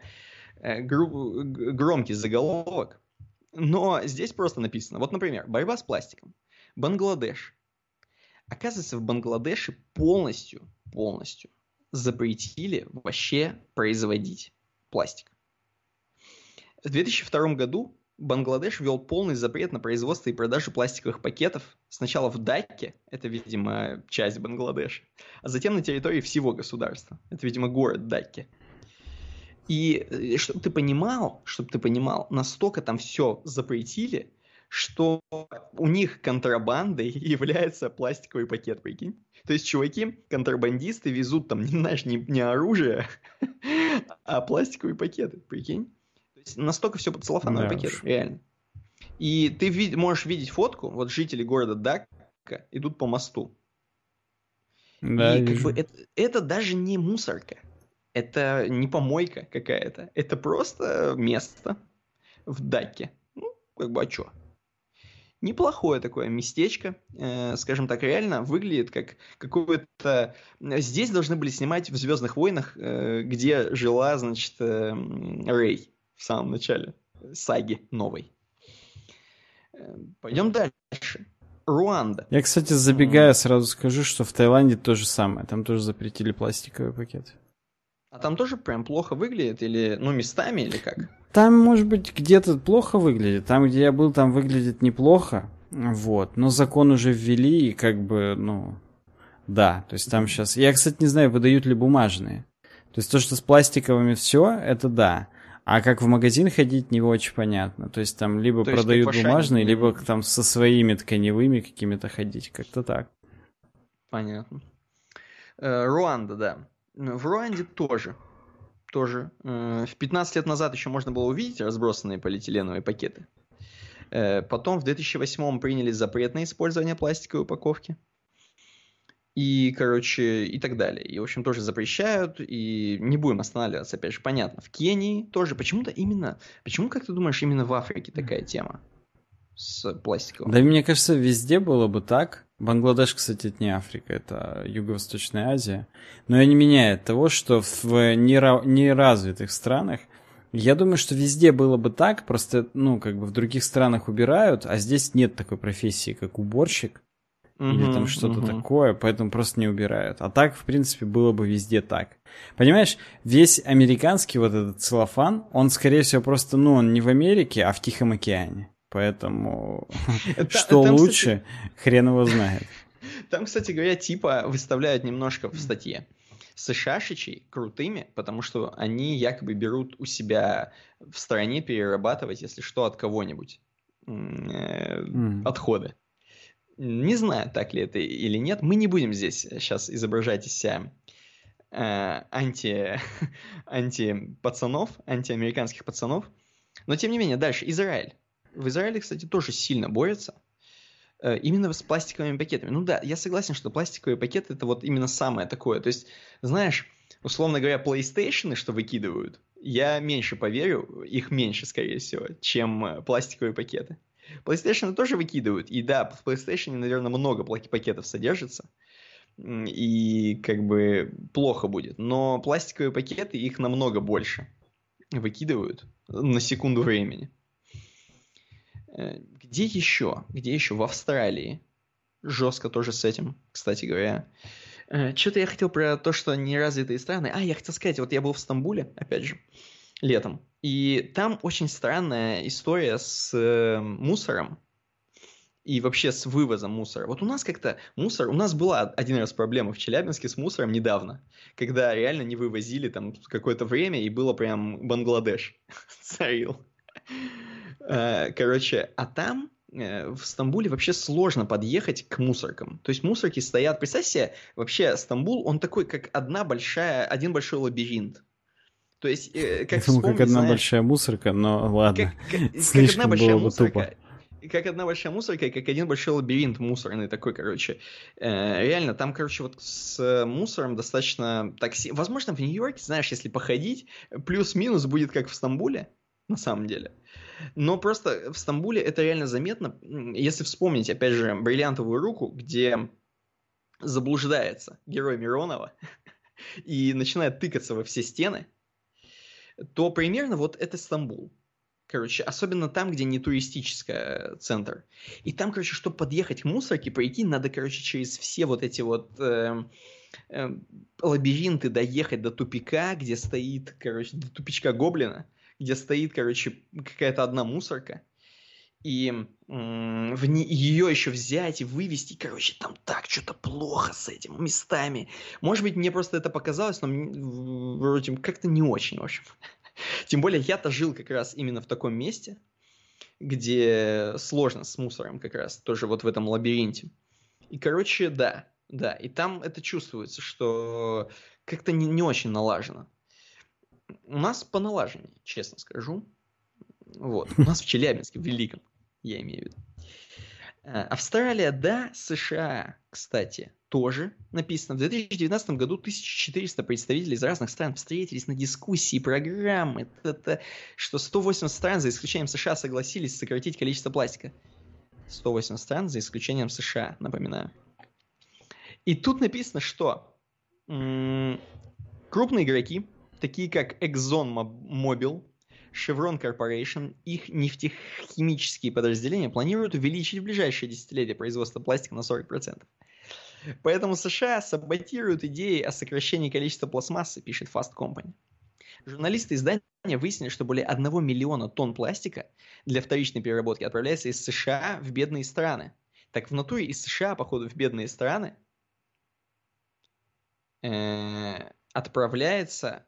Э, громкий заголовок, но здесь просто написано. Вот, например, борьба с пластиком. Бангладеш. Оказывается, в Бангладеше полностью, полностью запретили вообще производить пластик. В 2002 году Бангладеш ввел полный запрет на производство и продажу пластиковых пакетов сначала в Дакке, это, видимо, часть Бангладеша, а затем на территории всего государства. Это, видимо, город Дакке. И э, чтобы ты понимал, чтобы ты понимал, настолько там все запретили, что у них контрабандой *laughs* является пластиковый пакет, прикинь. То есть чуваки, контрабандисты везут там, не *laughs* знаешь, не, не оружие, *laughs* а пластиковые пакеты, прикинь. То есть настолько все под целлофановый да пакет, уж. реально. И ты вид- можешь видеть фотку, вот жители города Дакка идут по мосту. Да, и как бы это, это даже не мусорка. Это не помойка какая-то. Это просто место в Дакке. Ну, как бы, а чё? неплохое такое местечко, э, скажем так, реально выглядит как какое-то... Здесь должны были снимать в «Звездных войнах», э, где жила, значит, э, Рэй в самом начале саги новой. Э, пойдем дальше. Руанда. Я, кстати, забегая, сразу скажу, что в Таиланде то же самое. Там тоже запретили пластиковые пакеты. А там тоже прям плохо выглядит? Или, ну, местами, или как? Там, может быть, где-то плохо выглядит. Там, где я был, там выглядит неплохо. Вот. Но закон уже ввели, и как бы, ну... Да, то есть там сейчас... Я, кстати, не знаю, выдают ли бумажные. То есть то, что с пластиковыми все, это да. А как в магазин ходить, не очень понятно. То есть там либо то продают бумажные, либо там со своими тканевыми какими-то ходить. Как-то так. Понятно. Э, Руанда, да. В Руанде тоже. Тоже. Э, в 15 лет назад еще можно было увидеть разбросанные полиэтиленовые пакеты. Э, потом в 2008 приняли запрет на использование пластиковой упаковки. И, короче, и так далее. И, в общем, тоже запрещают, и не будем останавливаться, опять же, понятно. В Кении тоже. Почему-то именно... Почему, как ты думаешь, именно в Африке такая тема с пластиковым? Да, мне кажется, везде было бы так. Бангладеш, кстати, это не Африка, это Юго-Восточная Азия. Но это не меняет того, что в неразвитых странах я думаю, что везде было бы так, просто, ну, как бы в других странах убирают, а здесь нет такой профессии, как уборщик. Uh-huh, или там что-то uh-huh. такое, поэтому просто не убирают. А так, в принципе, было бы везде так. Понимаешь, весь американский вот этот целлофан, он, скорее всего, просто, ну, он не в Америке, а в Тихом океане. Поэтому *laughs* что лучше, хрен его знает. *laughs* Там, кстати говоря, типа выставляют немножко в статье. США-шичей крутыми, потому что они якобы берут у себя в стране перерабатывать, если что, от кого-нибудь mm. отходы. Не знаю, так ли это или нет. Мы не будем здесь сейчас изображать из себя э, анти, *laughs* анти пацанов, антиамериканских пацанов. Но тем не менее, дальше Израиль. В Израиле, кстати, тоже сильно борются. Э, именно с пластиковыми пакетами. Ну да, я согласен, что пластиковые пакеты это вот именно самое такое. То есть, знаешь, условно говоря, PlayStation, что выкидывают, я меньше поверю, их меньше, скорее всего, чем э, пластиковые пакеты. PlayStation тоже выкидывают, и да, в PlayStation, наверное, много пакетов содержится, и как бы плохо будет. Но пластиковые пакеты, их намного больше выкидывают на секунду времени. Э, где еще? Где еще? В Австралии. Жестко тоже с этим, кстати говоря. Э, Что-то я хотел про то, что неразвитые страны. А, я хотел сказать, вот я был в Стамбуле, опять же, летом. И там очень странная история с э, мусором и вообще с вывозом мусора. Вот у нас как-то мусор... У нас была один раз проблема в Челябинске с мусором недавно, когда реально не вывозили там какое-то время, и было прям Бангладеш *laughs* царил. Э, короче, а там э, в Стамбуле вообще сложно подъехать к мусоркам. То есть мусорки стоят... Представь себе, вообще Стамбул, он такой, как одна большая, один большой лабиринт. То есть, э, как, думаю, как одна знаешь, большая мусорка, но ладно. Как, как, как одна *laughs* большая мусорка. Тупо. как одна большая мусорка, как один большой лабиринт мусорный такой, короче. Э, реально, там, короче, вот с мусором достаточно такси. Возможно, в Нью-Йорке, знаешь, если походить, плюс-минус будет как в Стамбуле, на самом деле. Но просто в Стамбуле это реально заметно. Если вспомнить, опять же, бриллиантовую руку, где заблуждается герой Миронова *laughs* и начинает тыкаться во все стены, то примерно вот это Стамбул. Короче, особенно там, где не туристический э, центр. И там, короче, чтобы подъехать к мусорке, пройти надо, короче, через все вот эти вот э, э, лабиринты доехать до тупика, где стоит, короче, до тупичка гоблина, где стоит, короче, какая-то одна мусорка. И в не- ее еще взять и вывести, короче, там так что-то плохо с этим местами. Может быть, мне просто это показалось, но вроде как-то не очень, в общем. *laughs* Тем более я-то жил как раз именно в таком месте, где сложно с мусором как раз, тоже вот в этом лабиринте. И, короче, да, да, и там это чувствуется, что как-то не, не очень налажено. У нас по налажению, честно скажу. Вот, *laughs* у нас в Челябинске, в Великом, я имею в виду. Э, Австралия, да, США, кстати, тоже написано. В 2019 году 1400 представителей из разных стран встретились на дискуссии программы. Это, что 180 стран, за исключением США, согласились сократить количество пластика. 180 стран, за исключением США, напоминаю. И тут написано, что м- крупные игроки, такие как ExxonMobil, Chevron Corporation, их нефтехимические подразделения планируют увеличить в ближайшие десятилетия производство пластика на 40%. Поэтому США саботируют идеи о сокращении количества пластмассы, пишет Fast Company. Журналисты издания выяснили, что более 1 миллиона тонн пластика для вторичной переработки отправляется из США в бедные страны. Так в натуре из США, походу, в бедные страны э, отправляется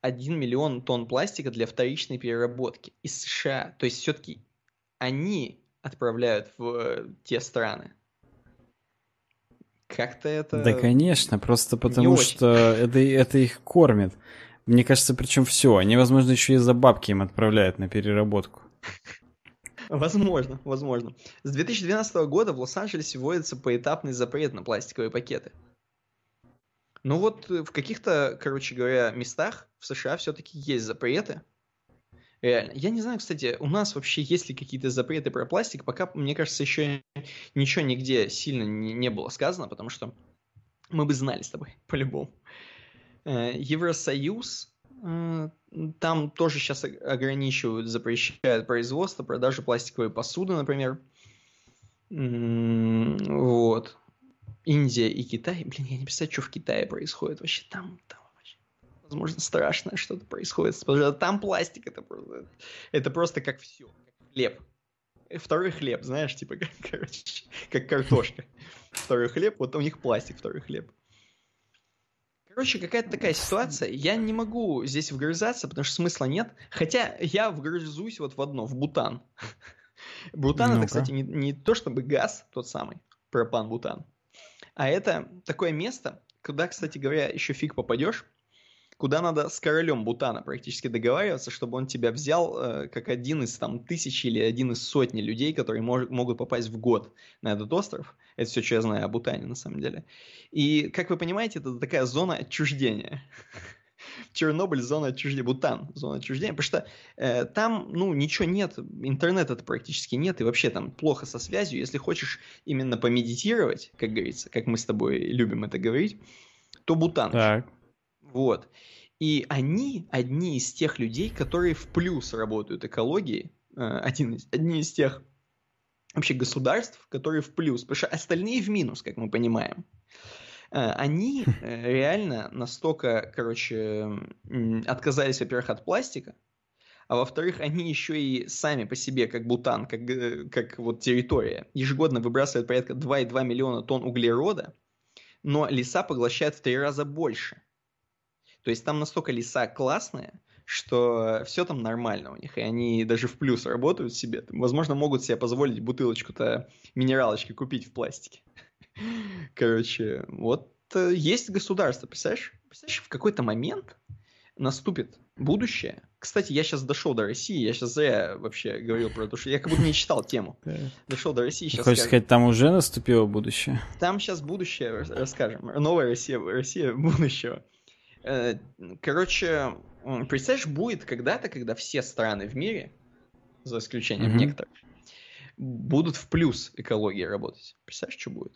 1 миллион тонн пластика для вторичной переработки из США. То есть все-таки они отправляют в э, те страны. Как-то это... Да, конечно, просто потому что это, это их кормит. Мне кажется, причем все. Они, возможно, еще и за бабки им отправляют на переработку. Возможно, возможно. С 2012 года в Лос-Анджелесе вводится поэтапный запрет на пластиковые пакеты. Ну вот в каких-то, короче говоря, местах в США все-таки есть запреты. Реально. Я не знаю, кстати, у нас вообще есть ли какие-то запреты про пластик, пока, мне кажется, еще ничего нигде сильно не, не было сказано, потому что мы бы знали с тобой, *laughs* по-любому. Евросоюз, там тоже сейчас ограничивают, запрещают производство, продажу пластиковой посуды, например. Вот. Индия и Китай. Блин, я не представляю, что в Китае происходит вообще там. там возможно, страшное что-то происходит. Там пластик, это просто, это просто как все, как хлеб. Второй хлеб, знаешь, типа, *laughs* как, короче, как картошка. Второй хлеб, вот у них пластик, второй хлеб. Короче, какая-то такая ситуация. Я не могу здесь вгрызаться, потому что смысла нет. Хотя я вгрызусь вот в одно, в бутан. *laughs* Бутан ну это, кстати, не, не то чтобы газ тот самый, пропан-бутан, а это такое место, куда, кстати говоря, еще фиг попадешь, куда надо с королем Бутана практически договариваться, чтобы он тебя взял э, как один из там тысячи или один из сотни людей, которые мож- могут попасть в год на этот остров. Это все, что я знаю о Бутане на самом деле. И, как вы понимаете, это такая зона отчуждения. Чернобыль, зона отчуждения, Бутан, зона отчуждения, потому что э, там, ну, ничего нет, интернета практически нет, и вообще там плохо со связью. Если хочешь именно помедитировать, как говорится, как мы с тобой любим это говорить, то Бутан. Так. Вот. И они одни из тех людей, которые в плюс работают экологии, э, один из, одни из тех вообще государств, которые в плюс, потому что остальные в минус, как мы понимаем. Э, они э, реально настолько, короче, отказались, во-первых, от пластика, а во-вторых, они еще и сами по себе, как Бутан, как, как вот территория, ежегодно выбрасывают порядка 2,2 миллиона тонн углерода, но леса поглощают в три раза больше. То есть там настолько леса классные, что все там нормально у них, и они даже в плюс работают себе. Возможно, могут себе позволить бутылочку-то минералочки купить в пластике. *laughs* Короче, вот э, есть государство, представляешь? Представляешь, в какой-то момент наступит будущее, Кстати, я сейчас дошел до России, я сейчас зря вообще говорил про то, что я как будто не читал тему. *laughs* Дошел до России, сейчас Хочешь сказать, там уже наступило будущее? Там сейчас будущее расскажем. Новая Россия, Россия будущего. Э, короче, представляешь, будет когда-то, когда все страны в мире, за исключением mm-hmm. некоторых, будут в плюс экологии работать. Представляешь, что будет?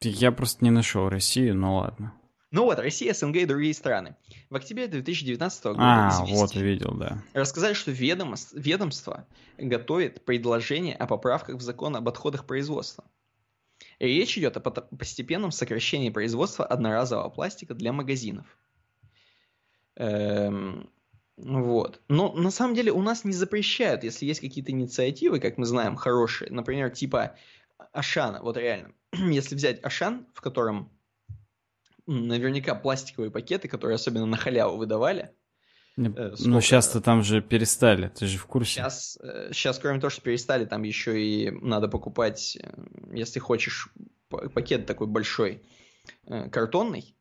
Я просто не нашел Россию, но ладно. Ну вот, Россия, СНГ и другие страны. В октябре 2019 года а, вот, видел, да. рассказали, что ведомство, ведомство готовит предложение о поправках в закон об отходах производства. Речь идет о постепенном сокращении производства одноразового пластика для магазинов. Эм, вот. Но на самом деле у нас не запрещают, если есть какие-то инициативы, как мы знаем, хорошие, например, типа Ашана, вот реально. *clears throat* если взять Ашан, в котором наверняка пластиковые пакеты, которые особенно на халяву выдавали. Э, ну, сейчас-то там же перестали, ты же в курсе. Сейчас, сейчас, э, кроме того, что перестали, там еще и надо покупать, э, если хочешь, пакет такой большой, картонный.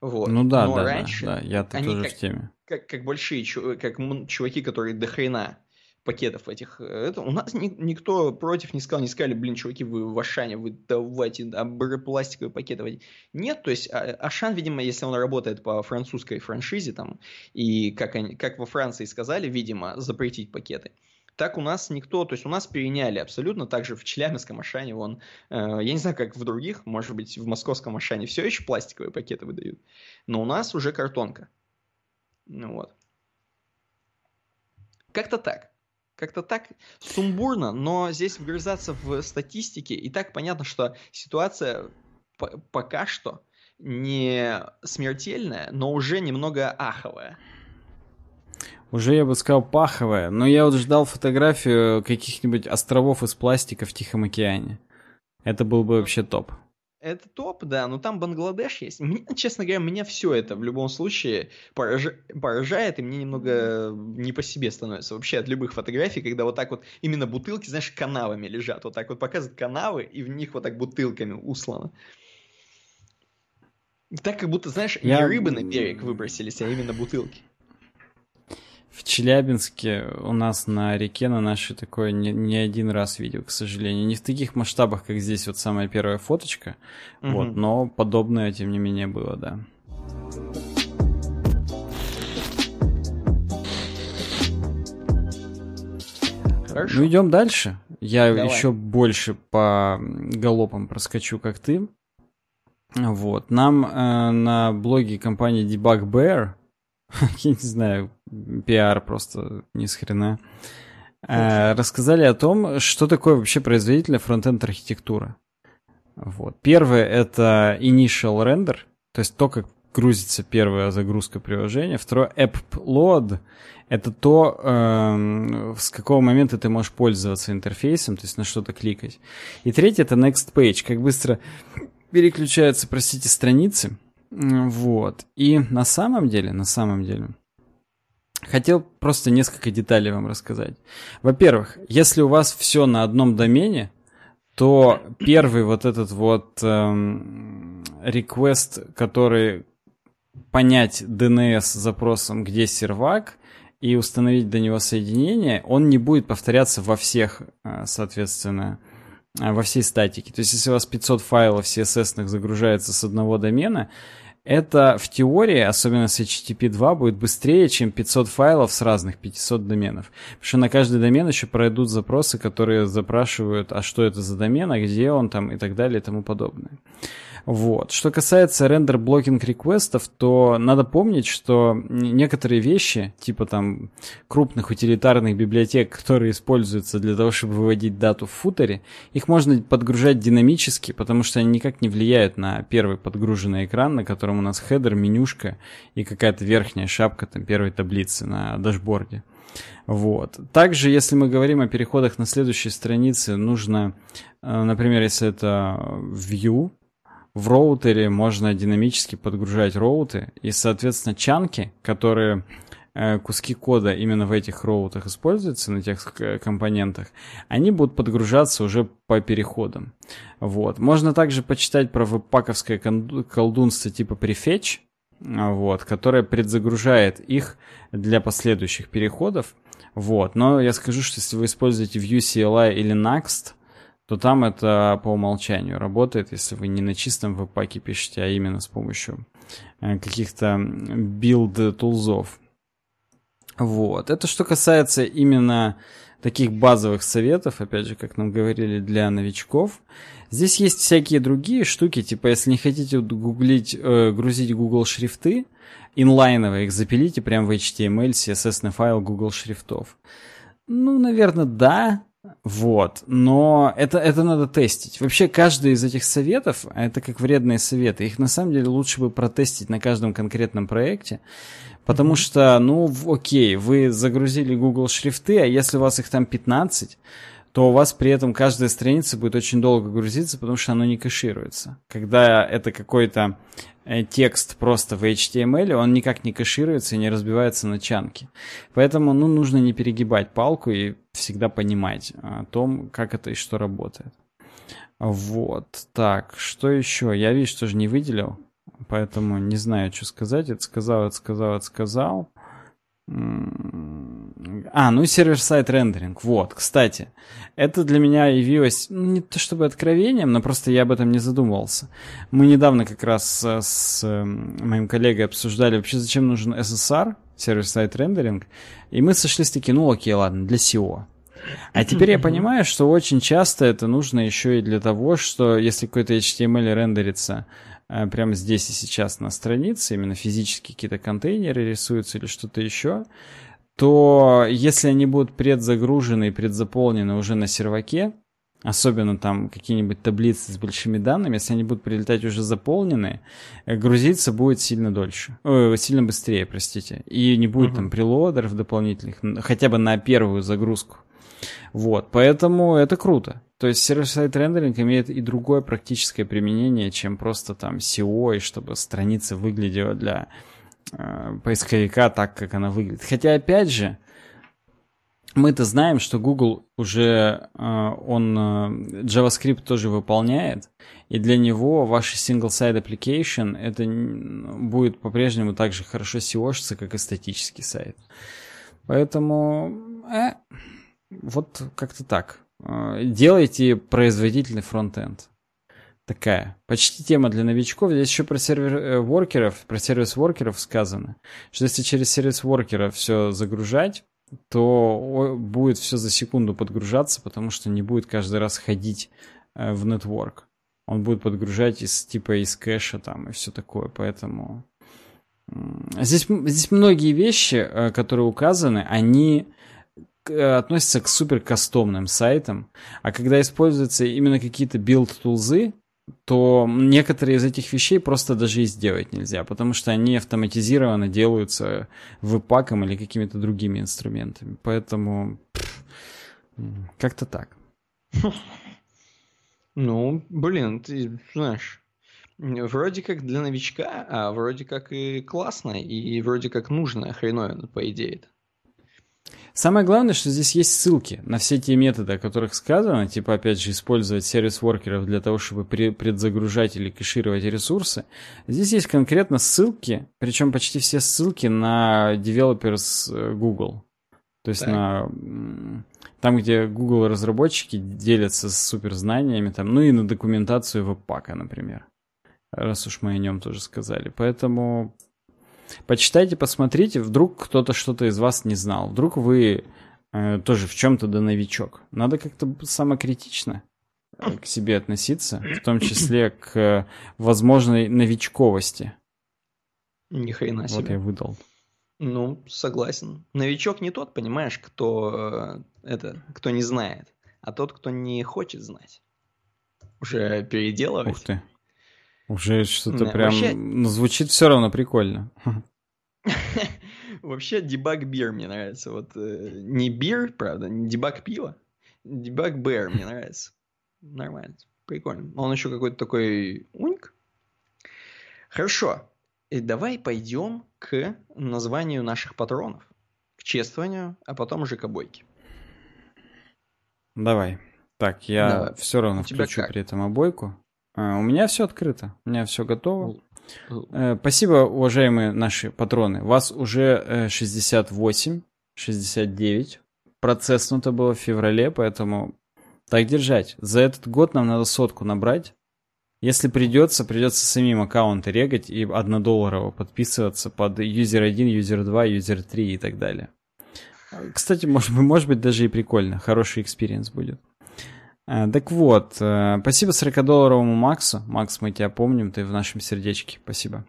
Вот. Ну да, Но да, раньше да, да, я-то тоже как, в теме. Как, как большие, как чуваки, которые до хрена пакетов этих. Э, это, у нас ни, никто против не сказал, не сказали, блин, чуваки, вы в Ашане, вы давайте а, пластиковые пакеты. Нет, то есть а, Ашан, видимо, если он работает по французской франшизе, там, и как, они, как во Франции сказали, видимо, запретить пакеты, так у нас никто, то есть у нас переняли абсолютно, также в Челябинском Ашане, вон, э, я не знаю, как в других, может быть, в московском Ашане все еще пластиковые пакеты выдают, но у нас уже картонка. Ну вот. Как-то так. Как-то так сумбурно, но здесь вгрызаться в статистике, и так понятно, что ситуация пока что не смертельная, но уже немного аховая. Уже, я бы сказал, паховая, но я вот ждал фотографию каких-нибудь островов из пластика в Тихом океане. Это был бы вообще топ. Это топ, да, но там Бангладеш есть. Мне, честно говоря, меня все это в любом случае пораж... поражает, и мне немного не по себе становится вообще от любых фотографий, когда вот так вот именно бутылки, знаешь, канавами лежат. Вот так вот показывают канавы, и в них вот так бутылками услано. Так как будто, знаешь, Я... не рыбы на берег выбросились, а именно бутылки. В Челябинске у нас на реке на нашей такое не, не один раз видел, к сожалению. Не в таких масштабах, как здесь вот самая первая фоточка, угу. вот, но подобное, тем не менее, было, да. Хорошо. Ну, идем дальше. Я Давай. еще больше по галопам проскочу, как ты. Вот. Нам э, на блоге компании Debug Bear *laughs* я не знаю, пиар просто ни с хрена, э, рассказали о том, что такое вообще производительная фронтенд архитектура. Вот. Первое это initial render, то есть то, как грузится первая загрузка приложения. Второе app load это то, э, с какого момента ты можешь пользоваться интерфейсом, то есть на что-то кликать. И третье это next page, как быстро переключаются, простите, страницы вот. И на самом деле, на самом деле, хотел просто несколько деталей вам рассказать. Во-первых, если у вас все на одном домене, то первый вот этот вот эм, request, который понять DNS запросом, где сервак, и установить до него соединение, он не будет повторяться во всех, э, соответственно, э, во всей статике. То есть, если у вас 500 файлов CSS загружается с одного домена, это в теории, особенно с HTTP 2, будет быстрее, чем 500 файлов с разных 500 доменов. Потому что на каждый домен еще пройдут запросы, которые запрашивают, а что это за домен, а где он там и так далее и тому подобное. Вот. Что касается рендер блокинг реквестов, то надо помнить, что некоторые вещи, типа там крупных утилитарных библиотек, которые используются для того, чтобы выводить дату в футере, их можно подгружать динамически, потому что они никак не влияют на первый подгруженный экран, на котором у нас хедер, менюшка и какая-то верхняя шапка там первой таблицы на дашборде. Вот. Также, если мы говорим о переходах на следующей странице, нужно, э, например, если это Vue, в роутере можно динамически подгружать роуты, и, соответственно, чанки, которые э, куски кода именно в этих роутах используются, на тех компонентах, они будут подгружаться уже по переходам. Вот. Можно также почитать про webpack -овское колдунство типа prefetch, вот, которая предзагружает их для последующих переходов. Вот. Но я скажу, что если вы используете Vue CLI или Next, то там это по умолчанию работает, если вы не на чистом webpack -е пишете, а именно с помощью э, каких-то build -тулзов. Вот. Это что касается именно таких базовых советов, опять же, как нам говорили, для новичков. Здесь есть всякие другие штуки, типа, если не хотите гуглить, э, грузить Google шрифты, инлайновые их запилите прямо в HTML, CSS файл Google шрифтов. Ну, наверное, да, вот, но это, это надо тестить. Вообще, каждый из этих советов, это как вредные советы, их на самом деле лучше бы протестить на каждом конкретном проекте, потому mm-hmm. что, ну, окей, вы загрузили Google шрифты, а если у вас их там 15, то у вас при этом каждая страница будет очень долго грузиться, потому что оно не кэшируется. Когда это какой-то текст просто в HTML, он никак не кэшируется и не разбивается на чанки. Поэтому ну, нужно не перегибать палку и всегда понимать о том, как это и что работает. Вот, так, что еще? Я, видишь, тоже не выделил, поэтому не знаю, что сказать. Это сказал, это сказал, это сказал. А, ну и сервер-сайт рендеринг. Вот, кстати, это для меня явилось ну, не то чтобы откровением, но просто я об этом не задумывался. Мы недавно как раз с эм, моим коллегой обсуждали вообще, зачем нужен SSR, сервер-сайт рендеринг, и мы сошлись такие, ну окей, ладно, для SEO. А теперь я понимаю, что очень часто это нужно еще и для того, что если какой-то HTML рендерится Э, прямо здесь и сейчас на странице, именно физически какие-то контейнеры рисуются или что-то еще, то если они будут предзагружены и предзаполнены уже на серваке, особенно там какие-нибудь таблицы с большими данными, если они будут прилетать уже заполненные, э, грузиться будет сильно дольше, э, сильно быстрее, простите, и не будет uh-huh. там прелодеров дополнительных, хотя бы на первую загрузку. Вот, поэтому это круто. То есть сервер-сайт рендеринг имеет и другое практическое применение, чем просто там SEO, и чтобы страница выглядела для поисковика так, как она выглядит. Хотя, опять же, мы-то знаем, что Google уже, э, он э, JavaScript тоже выполняет, и для него ваш single-site application это будет по-прежнему так же хорошо SEO-шиться, как и статический сайт. Поэтому, э, вот как-то так. Делайте производительный фронтенд. Такая. Почти тема для новичков. Здесь еще про сервер-воркеров, э, про сервис-воркеров сказано, что если через service worker -а все загружать, то будет все за секунду подгружаться, потому что не будет каждый раз ходить э, в network. Он будет подгружать из типа из кэша там и все такое, поэтому здесь, здесь многие вещи, э, которые указаны, они относится к супер кастомным сайтам, а когда используются именно какие-то build -тулзы, то некоторые из этих вещей просто даже и сделать нельзя, потому что они автоматизированно делаются веб-паком или какими-то другими инструментами. Поэтому как-то так. Ну, блин, ты знаешь, вроде как для новичка, а вроде как и классно, и вроде как нужно хреновина, по идее. -то. Самое главное, что здесь есть ссылки на все те методы, о которых сказано, типа, опять же, использовать сервис воркеров для того, чтобы предзагружать или кэшировать ресурсы. Здесь есть конкретно ссылки, причем почти все ссылки на developers э, Google. То есть так. на там, где Google разработчики делятся с суперзнаниями, там, ну и на документацию веб-пака, например. Раз уж мы о нем тоже сказали. Поэтому Почитайте, посмотрите, вдруг кто-то что-то из вас не знал. Вдруг вы э, тоже в чем-то да новичок. Надо как-то самокритично э, к себе относиться, в том числе к э, возможной новичковости. Ни хрена себе. Вот я выдал. Ну, согласен. Новичок не тот, понимаешь, кто э, это, кто не знает, а тот, кто не хочет знать. Уже переделывать. Ух ты. Уже что-то прям вообще... ну, звучит все равно прикольно. *laughs* Вообще дебаг бир мне нравится. Вот э, не бир, правда, не дебаг пива. Дебаг бэр мне нравится. Нормально. Прикольно. Он еще какой-то такой уньк. Хорошо. И давай пойдем к названию наших патронов. К чествованию, а потом уже к обойке. Давай. Так, я Давай. все равно включу при этом обойку. А, у меня все открыто, у меня все готово. Э, спасибо, уважаемые наши патроны. Вас уже 68, 69 процесснуто было в феврале, поэтому так держать. За этот год нам надо сотку набрать. Если придется, придется самим аккаунты регать и однодолларово подписываться под user 1, user 2, user 3 и так далее. Кстати, может, может быть даже и прикольно. Хороший experience будет. Э, так вот, э, спасибо 40-долларовому Максу. Макс, мы тебя помним, ты в нашем сердечке. Спасибо.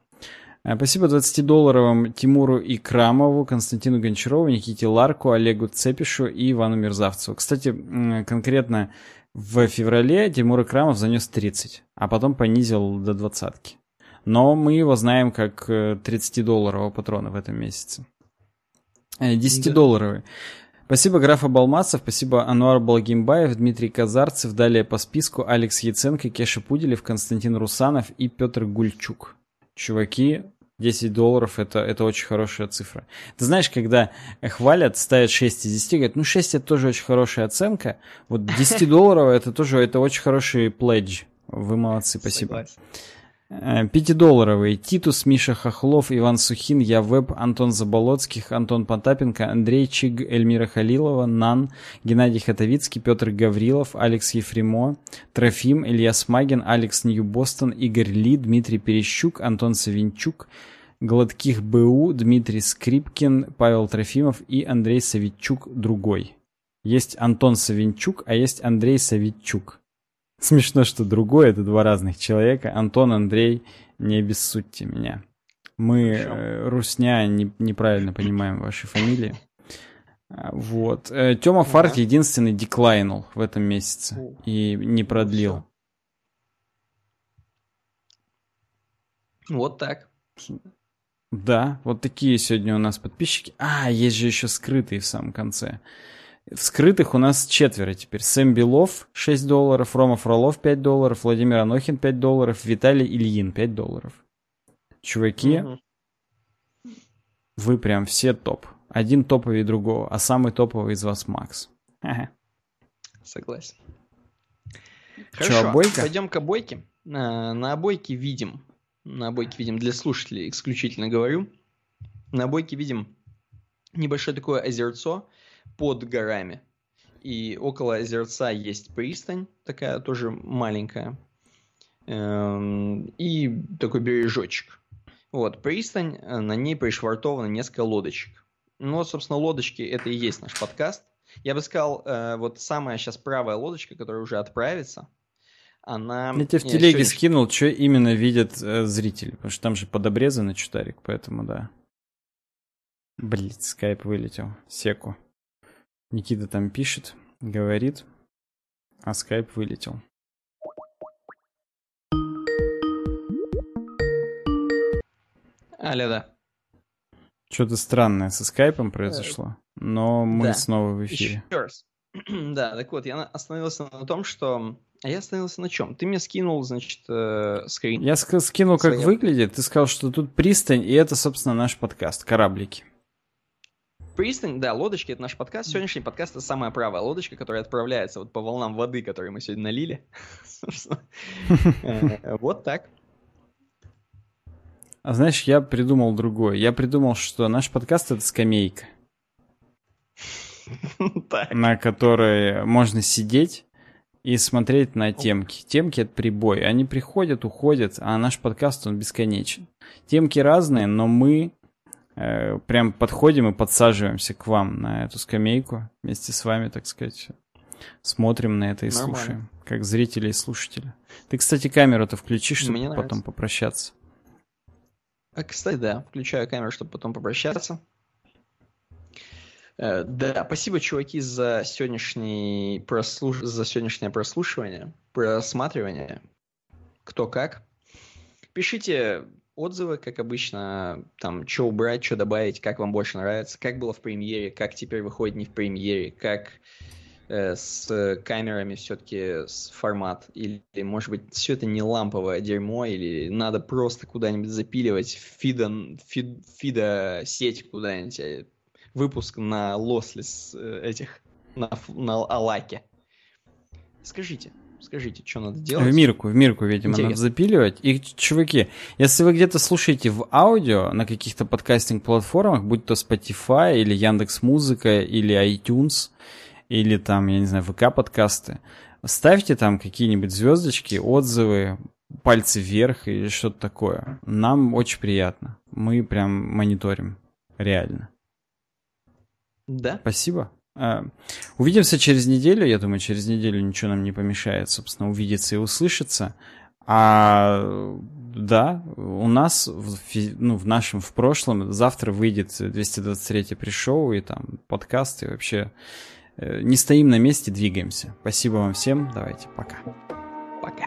Э, спасибо 20-долларовым Тимуру Икрамову, Константину Гончарову, Никите Ларку, Олегу Цепишу и Ивану Мерзавцеву. Кстати, конкретно в феврале Тимур Икрамов занес 30, а потом понизил до двадцатки. Но мы его знаем как 30-долларового патрона в этом месяце. 10-долларовый. Спасибо Графа Балмацев, спасибо Ануар Балгимбаев, Дмитрий Казарцев, далее по списку Алекс Яценко, Кеша Пуделев, Константин Русанов и Петр Гульчук. Чуваки, 10 долларов это, это очень хорошая цифра. Ты знаешь, когда хвалят, ставят 6 из 10, говорят, ну 6 это тоже очень хорошая оценка, вот 10 долларов это тоже это очень хороший пледж. Вы молодцы, спасибо. Согласен. Э, пятидолларовый. Титус, Миша Хохлов, Иван Сухин, Я Веб, Антон Заболоцких, Антон Потапенко, Андрей Чиг, Эльмира Халилова, Нан, Геннадий Хатовицкий, Петр Гаврилов, Алекс Ефремо, Трофим, Илья Смагин, Алекс Нью-Бостон, Игорь Ли, Дмитрий Перещук, Антон Савинчук, Гладких БУ, Дмитрий Скрипкин, Павел Трофимов и Андрей Савичук другой. Есть Антон Савинчук, а есть Андрей Савичук. Смешно, что другой, это два разных человека. Антон, Андрей, не обессудьте меня. Мы, э, Русня, не, неправильно понимаем ваши фамилии. А, вот. Э, Тёма ну, Фарт единственный деклайнул в этом месяце и не продлил. Вот так. Да, вот такие сегодня у нас подписчики. А, есть же еще скрытые в самом конце. Вскрытых у нас четверо теперь. Сэм Белов 6 долларов, Рома Фролов 5 долларов, Владимир Анохин 5 долларов, Виталий Ильин 5 долларов. Чуваки, угу. вы прям все топ. Один топовый другого, а самый топовый из вас Макс. Согласен. Хорошо, Че, обойка? пойдем к обойке. На, на обойке видим, на обойке видим, для слушателей исключительно говорю, на обойке видим небольшое такое озерцо, под горами. И около озерца есть пристань, такая тоже маленькая. Эм, и такой бережочек. Вот, пристань, э, на ней пришвартовано несколько лодочек. Ну, вот, собственно, лодочки это и есть наш подкаст. Я бы сказал, э, вот самая сейчас правая лодочка, которая уже отправится, она... Я тебе в телеге сегодня... скинул, что именно видят э, зрители, потому что там же подобрезанный чутарик, поэтому да. Блин, скайп вылетел. Секу. Никита там пишет, говорит, а скайп вылетел. Алло, да. Что-то странное со скайпом произошло, но мы да. снова в эфире. Еще раз. *clears throat* да, так вот, я остановился на том, что... А я остановился на чем? Ты мне скинул, значит, э, скрин. Я скинул, как Своя... выглядит. Ты сказал, что тут пристань, и это, собственно, наш подкаст, кораблики. Пристань, да, лодочки, это наш подкаст. Сегодняшний подкаст это самая правая лодочка, которая отправляется вот по волнам воды, которые мы сегодня налили. Вот так. А знаешь, я придумал другое. Я придумал, что наш подкаст это скамейка. На которой можно сидеть и смотреть на темки. Темки это прибой. Они приходят, уходят, а наш подкаст он бесконечен. Темки разные, но мы э, прям подходим и подсаживаемся к вам на эту скамейку вместе с вами, так сказать. Смотрим на это и Нормально. слушаем, как зрители и слушатели. Ты, кстати, камеру-то включишь, чтобы Мне потом нравится. попрощаться. А, кстати, да, включаю камеру, чтобы потом попрощаться. Э, да, спасибо, чуваки, за, сегодняшний прослуш... за сегодняшнее прослушивание, просматривание. Кто как. Пишите отзывы, как обычно, там, что убрать, что добавить, как вам больше нравится, как было в премьере, как теперь выходит не в премьере, как э, с камерами все-таки с формат, или, может быть, все это не ламповое дерьмо, или надо просто куда-нибудь запиливать фида, фид, фида сеть куда-нибудь, э, выпуск на лослес э, этих, на, на Алаке. Скажите, Скажите, что надо делать? В Мирку, в Мирку, видимо, Интересно. надо запиливать. И, чуваки, если вы где-то слушаете в аудио на каких-то подкастинг-платформах, будь то Spotify или Яндекс Музыка или iTunes, или там, я не знаю, ВК-подкасты, ставьте там какие-нибудь звездочки, отзывы, пальцы вверх или что-то такое. Нам очень приятно. Мы прям мониторим. Реально. Да. Спасибо. А, Увидимся через неделю. Я думаю, через неделю ничего нам не помешает, собственно, увидеться и услышаться. А да, у нас в, ну, в нашем в прошлом завтра выйдет 223 пришоу и там подкаст и вообще э, не стоим на месте, двигаемся. Спасибо вам всем. Давайте, пока. Пока.